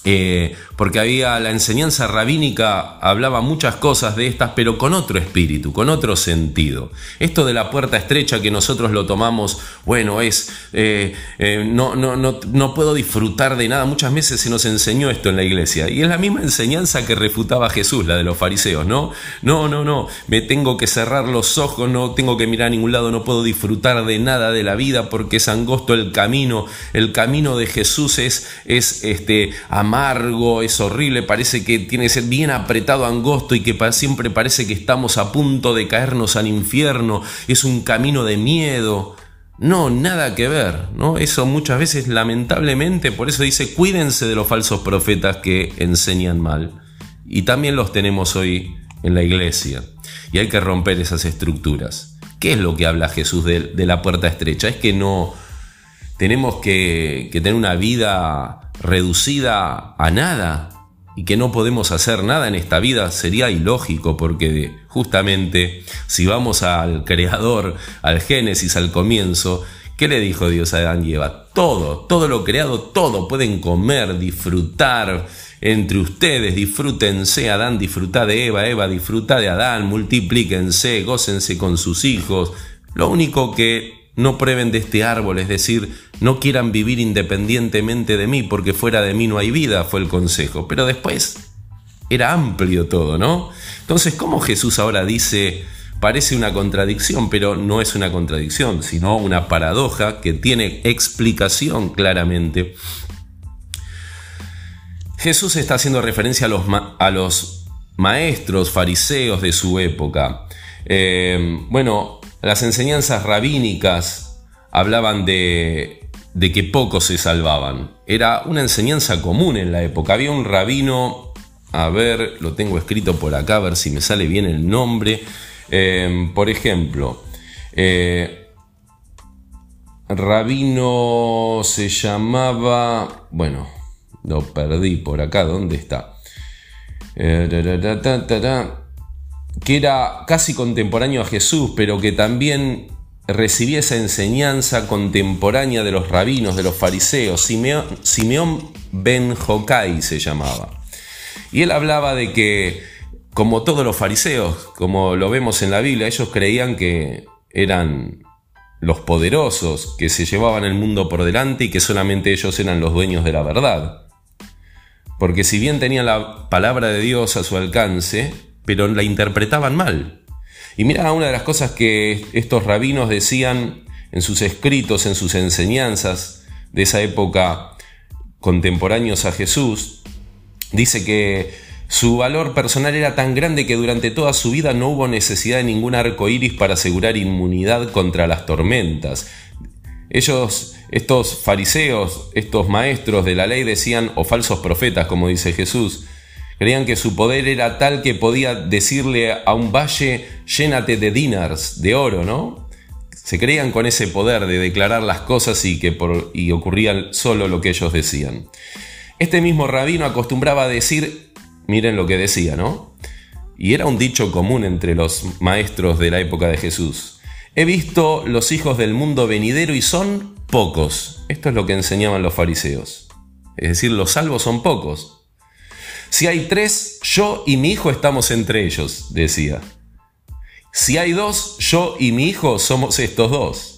Eh, porque había la enseñanza rabínica, hablaba muchas cosas de estas, pero con otro espíritu, con otro sentido. Esto de la puerta estrecha que nosotros lo tomamos, bueno, es, eh, eh, no, no, no, no puedo disfrutar de nada. Muchas veces se nos enseñó esto en la iglesia, y es la misma enseñanza que refutaba Jesús, la de los fariseos, ¿no? No, no, no, me tengo que cerrar los ojos, no tengo que mirar a ningún lado, no puedo disfrutar de nada de la vida porque es angosto el camino, el camino de Jesús es, es este, amargo, es horrible, parece que tiene que ser bien apretado, angosto y que siempre parece que estamos a punto de caernos al infierno, es un camino de miedo. No, nada que ver, ¿no? Eso muchas veces lamentablemente, por eso dice, cuídense de los falsos profetas que enseñan mal. Y también los tenemos hoy en la iglesia. Y hay que romper esas estructuras. ¿Qué es lo que habla Jesús de, de la puerta estrecha? Es que no tenemos que, que tener una vida reducida a nada y que no podemos hacer nada en esta vida sería ilógico porque justamente si vamos al creador, al Génesis, al comienzo, ¿qué le dijo Dios a Adán y Eva? Todo, todo lo creado, todo pueden comer, disfrutar entre ustedes, disfrútense, Adán disfruta de Eva, Eva disfruta de Adán, multiplíquense, gócense con sus hijos. Lo único que no prueben de este árbol, es decir, no quieran vivir independientemente de mí, porque fuera de mí no hay vida, fue el consejo. Pero después era amplio todo, ¿no? Entonces, ¿cómo Jesús ahora dice, parece una contradicción, pero no es una contradicción, sino una paradoja que tiene explicación claramente? Jesús está haciendo referencia a los, a los maestros fariseos de su época. Eh, bueno, las enseñanzas rabínicas hablaban de, que pocos se salvaban. Era una enseñanza común en la época. Había un rabino, a ver, lo tengo escrito por acá, a ver si me sale bien el nombre. Eh, por ejemplo, eh, rabino se llamaba, bueno, lo perdí por acá, ¿dónde está? Eh, que era casi contemporáneo a Jesús, pero que también recibía esa enseñanza contemporánea de los rabinos, de los fariseos. Simeón, ben Jokai se llamaba. Y él hablaba de que, como todos los fariseos, como lo vemos en la Biblia, ellos creían que eran los poderosos, que se llevaban el mundo por delante y que solamente ellos eran los dueños de la verdad. Porque si bien tenían la palabra de Dios a su alcance, pero la interpretaban mal. Y mira una de las cosas que estos rabinos decían en sus escritos, en sus enseñanzas de esa época contemporáneos a Jesús, dice que su valor personal era tan grande que durante toda su vida no hubo necesidad de ningún arco iris para asegurar inmunidad contra las tormentas. Ellos, estos fariseos, estos maestros de la ley decían, o falsos profetas, como dice Jesús, Creían que su poder era tal que podía decirle a un valle, llénate de dinars, de oro, ¿no? Se creían con ese poder de declarar las cosas y que por, y ocurría solo lo que ellos decían. Este mismo rabino acostumbraba a decir, miren lo que decía, ¿no? Y era un dicho común entre los maestros de la época de Jesús. He visto los hijos del mundo venidero y son pocos. Esto es lo que enseñaban los fariseos. Es decir, los salvos son pocos. Si hay tres, yo y mi hijo estamos entre ellos, decía. Si hay dos, yo y mi hijo somos estos dos.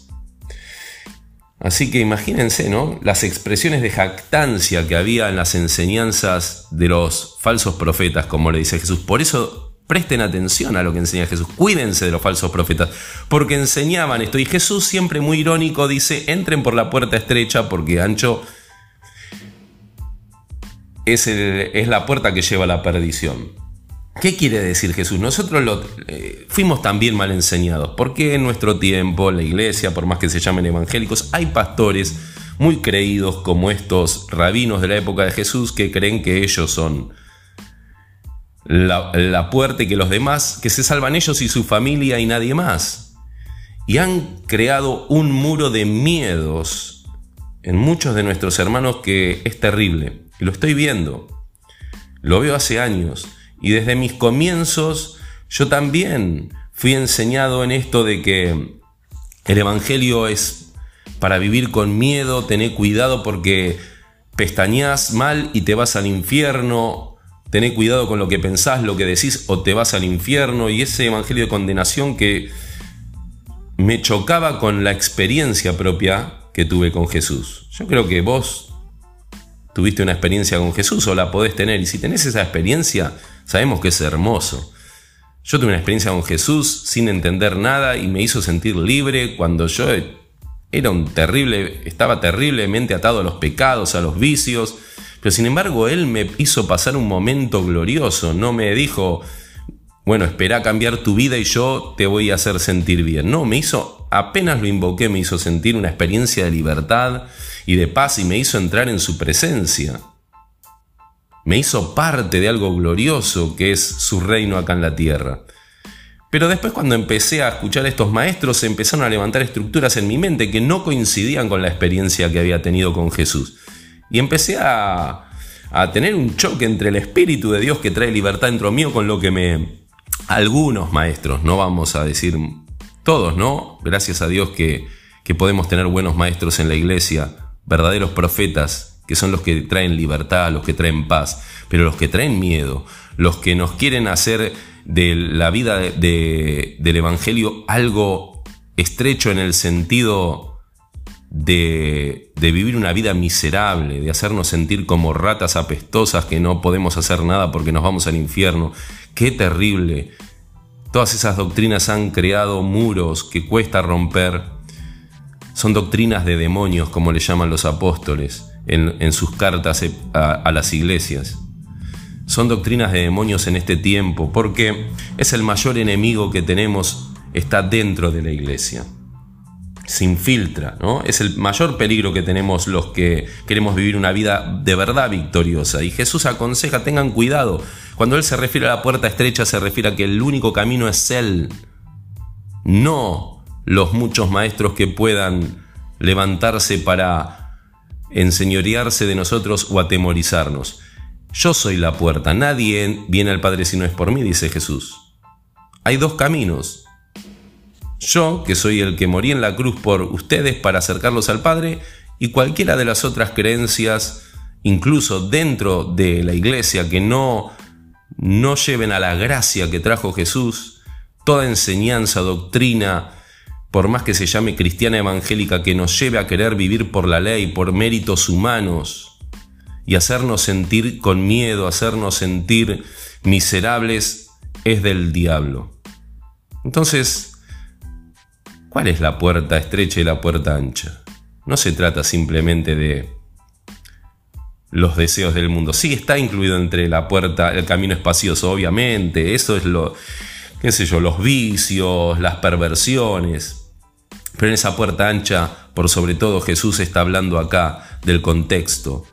Así que imagínense, ¿no? Las expresiones de jactancia que había en las enseñanzas de los falsos profetas, como le dice Jesús. Por eso presten atención a lo que enseña Jesús. Cuídense de los falsos profetas, porque enseñaban esto. Y Jesús siempre muy irónico dice, entren por la puerta estrecha porque ancho es, la puerta que lleva a la perdición. ¿Qué quiere decir Jesús? Nosotros lo, eh, fuimos también mal enseñados, porque en nuestro tiempo, la iglesia, por más que se llamen evangélicos, hay pastores muy creídos como estos rabinos de la época de Jesús que creen que ellos son la, la puerta y que los demás, que se salvan ellos y su familia y nadie más. y han creado un muro de miedos en muchos de nuestros hermanos que es terrible. Lo estoy viendo. Lo veo hace años. Y desde mis comienzos yo también fui enseñado en esto de que el Evangelio es para vivir con miedo, tener cuidado porque pestañas mal y te vas al infierno, tener cuidado con lo que pensás, lo que decís o te vas al infierno y ese Evangelio de condenación que me chocaba con la experiencia propia que tuve con Jesús. Yo creo que vos tuviste una experiencia con Jesús o la podés tener. Y si tenés esa experiencia, sabemos que es hermoso. Yo tuve una experiencia con Jesús sin entender nada y me hizo sentir libre cuando yo era un terrible, estaba terriblemente atado a los pecados, a los vicios, pero sin embargo Él me hizo pasar un momento glorioso, no me dijo, bueno, espera cambiar tu vida y yo te voy a hacer sentir bien. No, me hizo, apenas lo invoqué, me hizo sentir una experiencia de libertad y de paz y me hizo entrar en su presencia. Me hizo parte de algo glorioso que es su reino acá en la tierra. Pero después cuando empecé a escuchar a estos maestros se empezaron a levantar estructuras en mi mente que no coincidían con la experiencia que había tenido con Jesús. Y empecé a, a tener un choque entre el Espíritu de Dios que trae libertad dentro mío con lo que me, algunos maestros, no vamos a decir todos, ¿no? Gracias a Dios que, que podemos tener buenos maestros en la iglesia, verdaderos profetas, que son los que traen libertad, los que traen paz, pero los que traen miedo, los que nos quieren hacer de la vida de, del Evangelio algo estrecho en el sentido de, de, vivir una vida miserable, de hacernos sentir como ratas apestosas que no podemos hacer nada porque nos vamos al infierno, Qué terrible. Todas esas doctrinas han creado muros que cuesta romper. Son doctrinas de demonios, como le llaman los apóstoles en, sus cartas a, a las iglesias. Son doctrinas de demonios en este tiempo, porque es el mayor enemigo que tenemos, está dentro de la iglesia se infiltra, ¿no? Es el mayor peligro que tenemos los que queremos vivir una vida de verdad victoriosa. Y Jesús aconseja, tengan cuidado. Cuando Él se refiere a la puerta estrecha, se refiere a que el único camino es Él, no los muchos maestros que puedan levantarse para enseñorearse de nosotros o atemorizarnos. Yo soy la puerta, nadie viene al Padre si no es por mí, dice Jesús. Hay dos caminos, yo, que soy el que morí en la cruz por ustedes para acercarlos al Padre, y cualquiera de las otras creencias, incluso dentro de la iglesia, que no, no lleven a la gracia que trajo Jesús, toda enseñanza, doctrina, por más que se llame cristiana evangélica, que nos lleve a querer vivir por la ley, por méritos humanos, y hacernos sentir con miedo, hacernos sentir miserables, es del diablo. Entonces, ¿Cuál es la puerta estrecha y la puerta ancha? No se trata simplemente de los deseos del mundo. Sí está incluido entre la puerta, el camino espacioso, obviamente. Eso es lo, qué sé yo, los vicios, las perversiones. Pero en esa puerta ancha, por sobre todo, Jesús está hablando acá del contexto.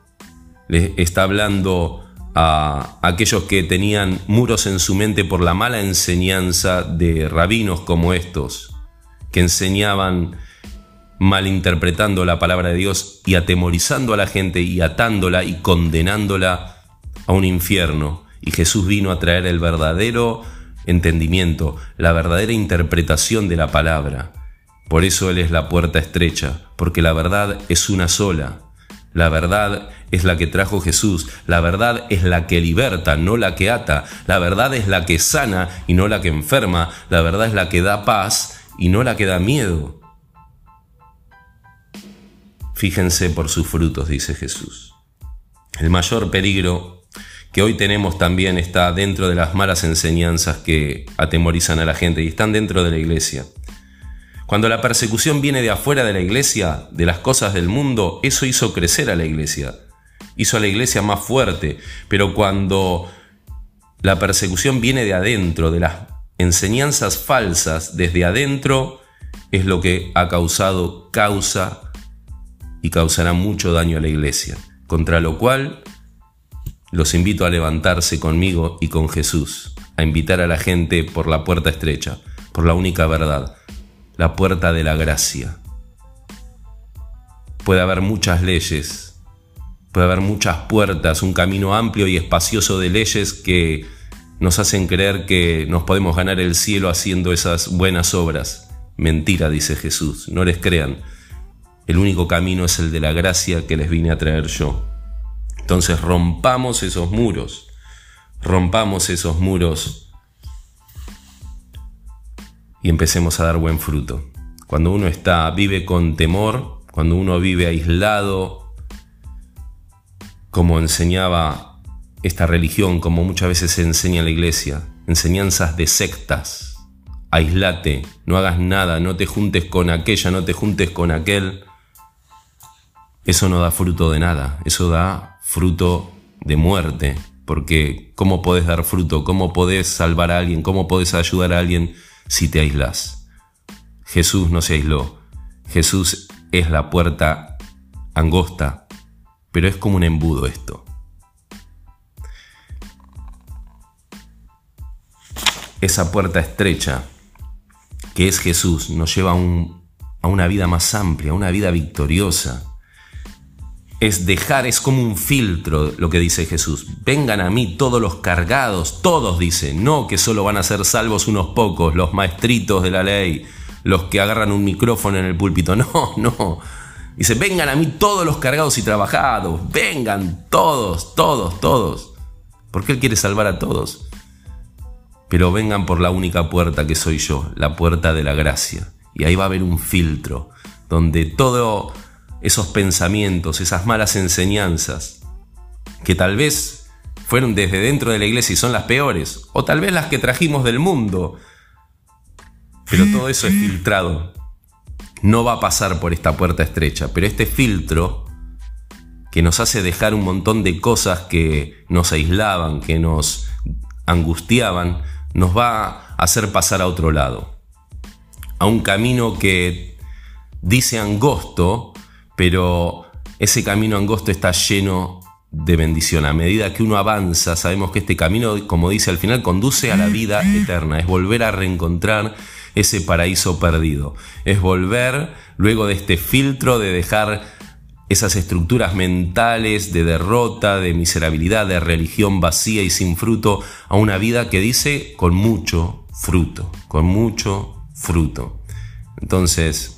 Le está hablando a aquellos que tenían muros en su mente por la mala enseñanza de rabinos como estos, que enseñaban malinterpretando la palabra de Dios y atemorizando a la gente y atándola y condenándola a un infierno. Y Jesús vino a traer el verdadero entendimiento, la verdadera interpretación de la palabra. Por eso Él es la puerta estrecha, porque la verdad es una sola. La verdad es la que trajo Jesús, la verdad es la que liberta, no la que ata, la verdad es la que sana y no la que enferma, la verdad es la que da paz y no la que da miedo. Fíjense por sus frutos, dice Jesús. El mayor peligro que hoy tenemos también está dentro de las malas enseñanzas que atemorizan a la gente y están dentro de la iglesia. Cuando la persecución viene de afuera de la iglesia, de las cosas del mundo, eso hizo crecer a la iglesia, hizo a la iglesia más fuerte, pero cuando la persecución viene de adentro, de las enseñanzas falsas desde adentro es lo que ha causado, causa y causará mucho daño a la iglesia, contra lo cual los invito a levantarse conmigo y con Jesús, a invitar a la gente por la puerta estrecha, por la única verdad, la puerta de la gracia. Puede haber muchas leyes, puede haber muchas puertas, un camino amplio y espacioso de leyes que nos hacen creer que nos podemos ganar el cielo haciendo esas buenas obras. Mentira, dice Jesús, no les crean. El único camino es el de la gracia que les vine a traer yo. Entonces rompamos esos muros, rompamos esos muros y empecemos a dar buen fruto. Cuando uno está, vive con temor, cuando uno vive aislado, como enseñaba esta religión, como muchas veces se enseña en la iglesia, enseñanzas de sectas, aislate, no hagas nada, no te juntes con aquella, no te juntes con aquel, eso no da fruto de nada, eso da fruto de muerte, porque ¿cómo podés dar fruto? ¿Cómo podés salvar a alguien? ¿Cómo podés ayudar a alguien si te aislas? Jesús no se aisló, Jesús es la puerta angosta, pero es como un embudo esto. Esa puerta estrecha, que es Jesús, nos lleva a, una vida más amplia, a una vida victoriosa, es dejar, es como un filtro lo que dice Jesús. Vengan a mí todos los cargados, todos dice, no que solo van a ser salvos unos pocos, los maestritos de la ley, los que agarran un micrófono en el púlpito, no, no. Dice, vengan a mí todos los cargados y trabajados, vengan todos, todos, todos. Porque Él quiere salvar a todos. Pero vengan por la única puerta que soy yo, la puerta de la gracia. Y ahí va a haber un filtro, donde todo esos pensamientos, esas malas enseñanzas, que tal vez fueron desde dentro de la iglesia y son las peores, o tal vez las que trajimos del mundo, pero todo eso es filtrado. No va a pasar por esta puerta estrecha, pero este filtro que nos hace dejar un montón de cosas que nos aislaban, que nos angustiaban, nos va a hacer pasar a otro lado. A un camino que dice angosto, pero ese camino angosto está lleno de bendición. A medida que uno avanza, sabemos que este camino, como dice al final, conduce a la vida eterna, es volver a reencontrar ese paraíso perdido, es volver luego de este filtro de dejar esas estructuras mentales de derrota, de miserabilidad, de religión vacía y sin fruto, a una vida que dice con mucho fruto, con mucho fruto. Entonces,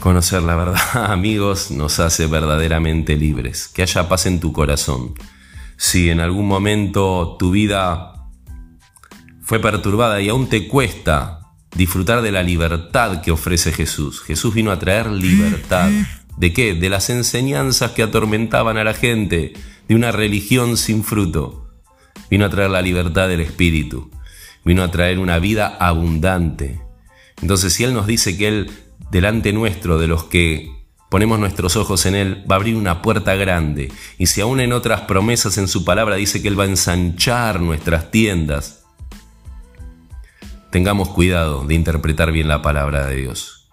Conocer la verdad, amigos, nos hace verdaderamente libres. Que haya paz en tu corazón. Si en algún momento tu vida fue perturbada y aún te cuesta disfrutar de la libertad que ofrece Jesús. Jesús vino a traer libertad. ¿De qué? De las enseñanzas que atormentaban a la gente, de una religión sin fruto. Vino a traer la libertad del Espíritu. Vino a traer una vida abundante. Entonces, si Él nos dice que Él delante nuestro de los que ponemos nuestros ojos en Él, va a abrir una puerta grande. Y si aún en otras promesas en su palabra dice que Él va a ensanchar nuestras tiendas, tengamos cuidado de interpretar bien la palabra de Dios.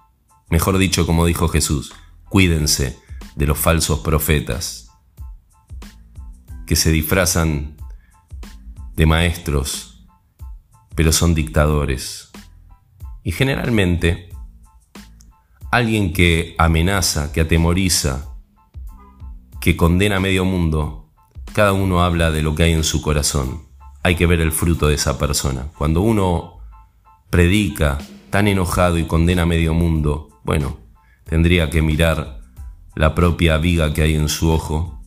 Mejor dicho, como dijo Jesús, cuídense de los falsos profetas que se disfrazan de maestros, pero son dictadores. Y generalmente alguien que amenaza, que atemoriza, que condena a medio mundo, cada uno habla de lo que hay en su corazón. Hay que ver el fruto de esa persona. Cuando uno predica tan enojado y condena a medio mundo, bueno, tendría que mirar la propia viga que hay en su ojo,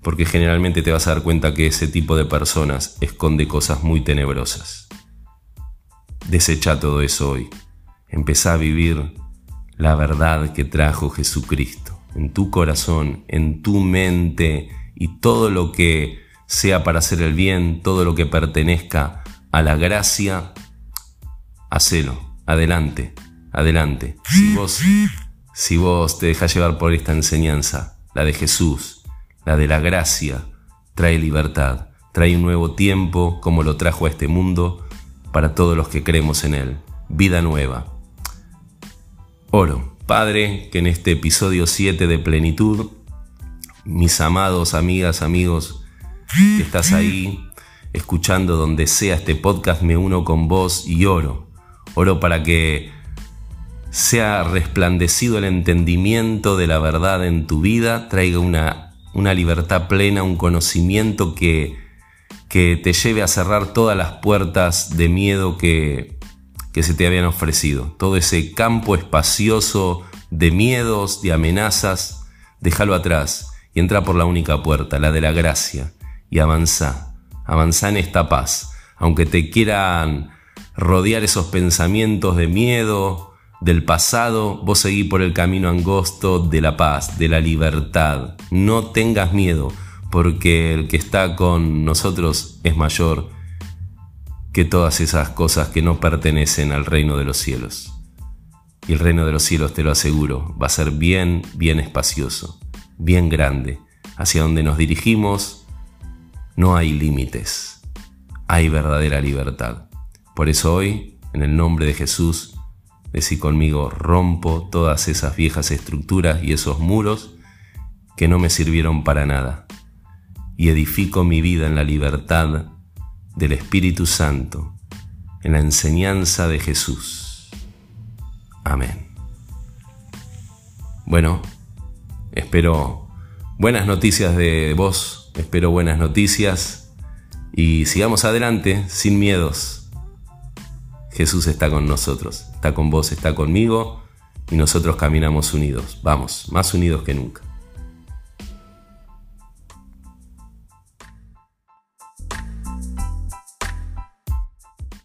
porque generalmente te vas a dar cuenta que ese tipo de personas esconde cosas muy tenebrosas. Desecha todo eso hoy. Empezá a vivir la verdad que trajo Jesucristo en tu corazón, en tu mente y todo lo que sea para hacer el bien, todo lo que pertenezca a la gracia, hacelo, adelante, adelante. Si vos, si vos te dejas llevar por esta enseñanza, la de Jesús, la de la gracia, trae libertad, trae un nuevo tiempo como lo trajo a este mundo para todos los que creemos en Él, vida nueva Oro, Padre, que en este episodio 7 de plenitud, mis amados, amigas, amigos, que estás ahí escuchando donde sea este podcast, me uno con vos y oro. Oro para que sea resplandecido el entendimiento de la verdad en tu vida, traiga una, una libertad plena, un conocimiento que, que te lleve a cerrar todas las puertas de miedo que, que se te habían ofrecido. Todo ese campo espacioso de miedos, de amenazas, déjalo atrás y entra por la única puerta, la de la gracia, y avanza, avanza en esta paz, aunque te quieran rodear esos pensamientos de miedo, del pasado, vos seguí por el camino angosto de la paz, de la libertad. No tengas miedo, porque el que está con nosotros es mayor que todas esas cosas que no pertenecen al reino de los cielos. Y el reino de los cielos, te lo aseguro, va a ser bien, bien espacioso, bien grande. Hacia donde nos dirigimos no hay límites, hay verdadera libertad. Por eso hoy, en el nombre de Jesús, decí conmigo, rompo todas esas viejas estructuras y esos muros que no me sirvieron para nada, y edifico mi vida en la libertad del Espíritu Santo, en la enseñanza de Jesús. Amén. Bueno, espero buenas noticias de vos, espero buenas noticias y sigamos adelante sin miedos. Jesús está con nosotros, está con vos, está conmigo y nosotros caminamos unidos, vamos, más unidos que nunca.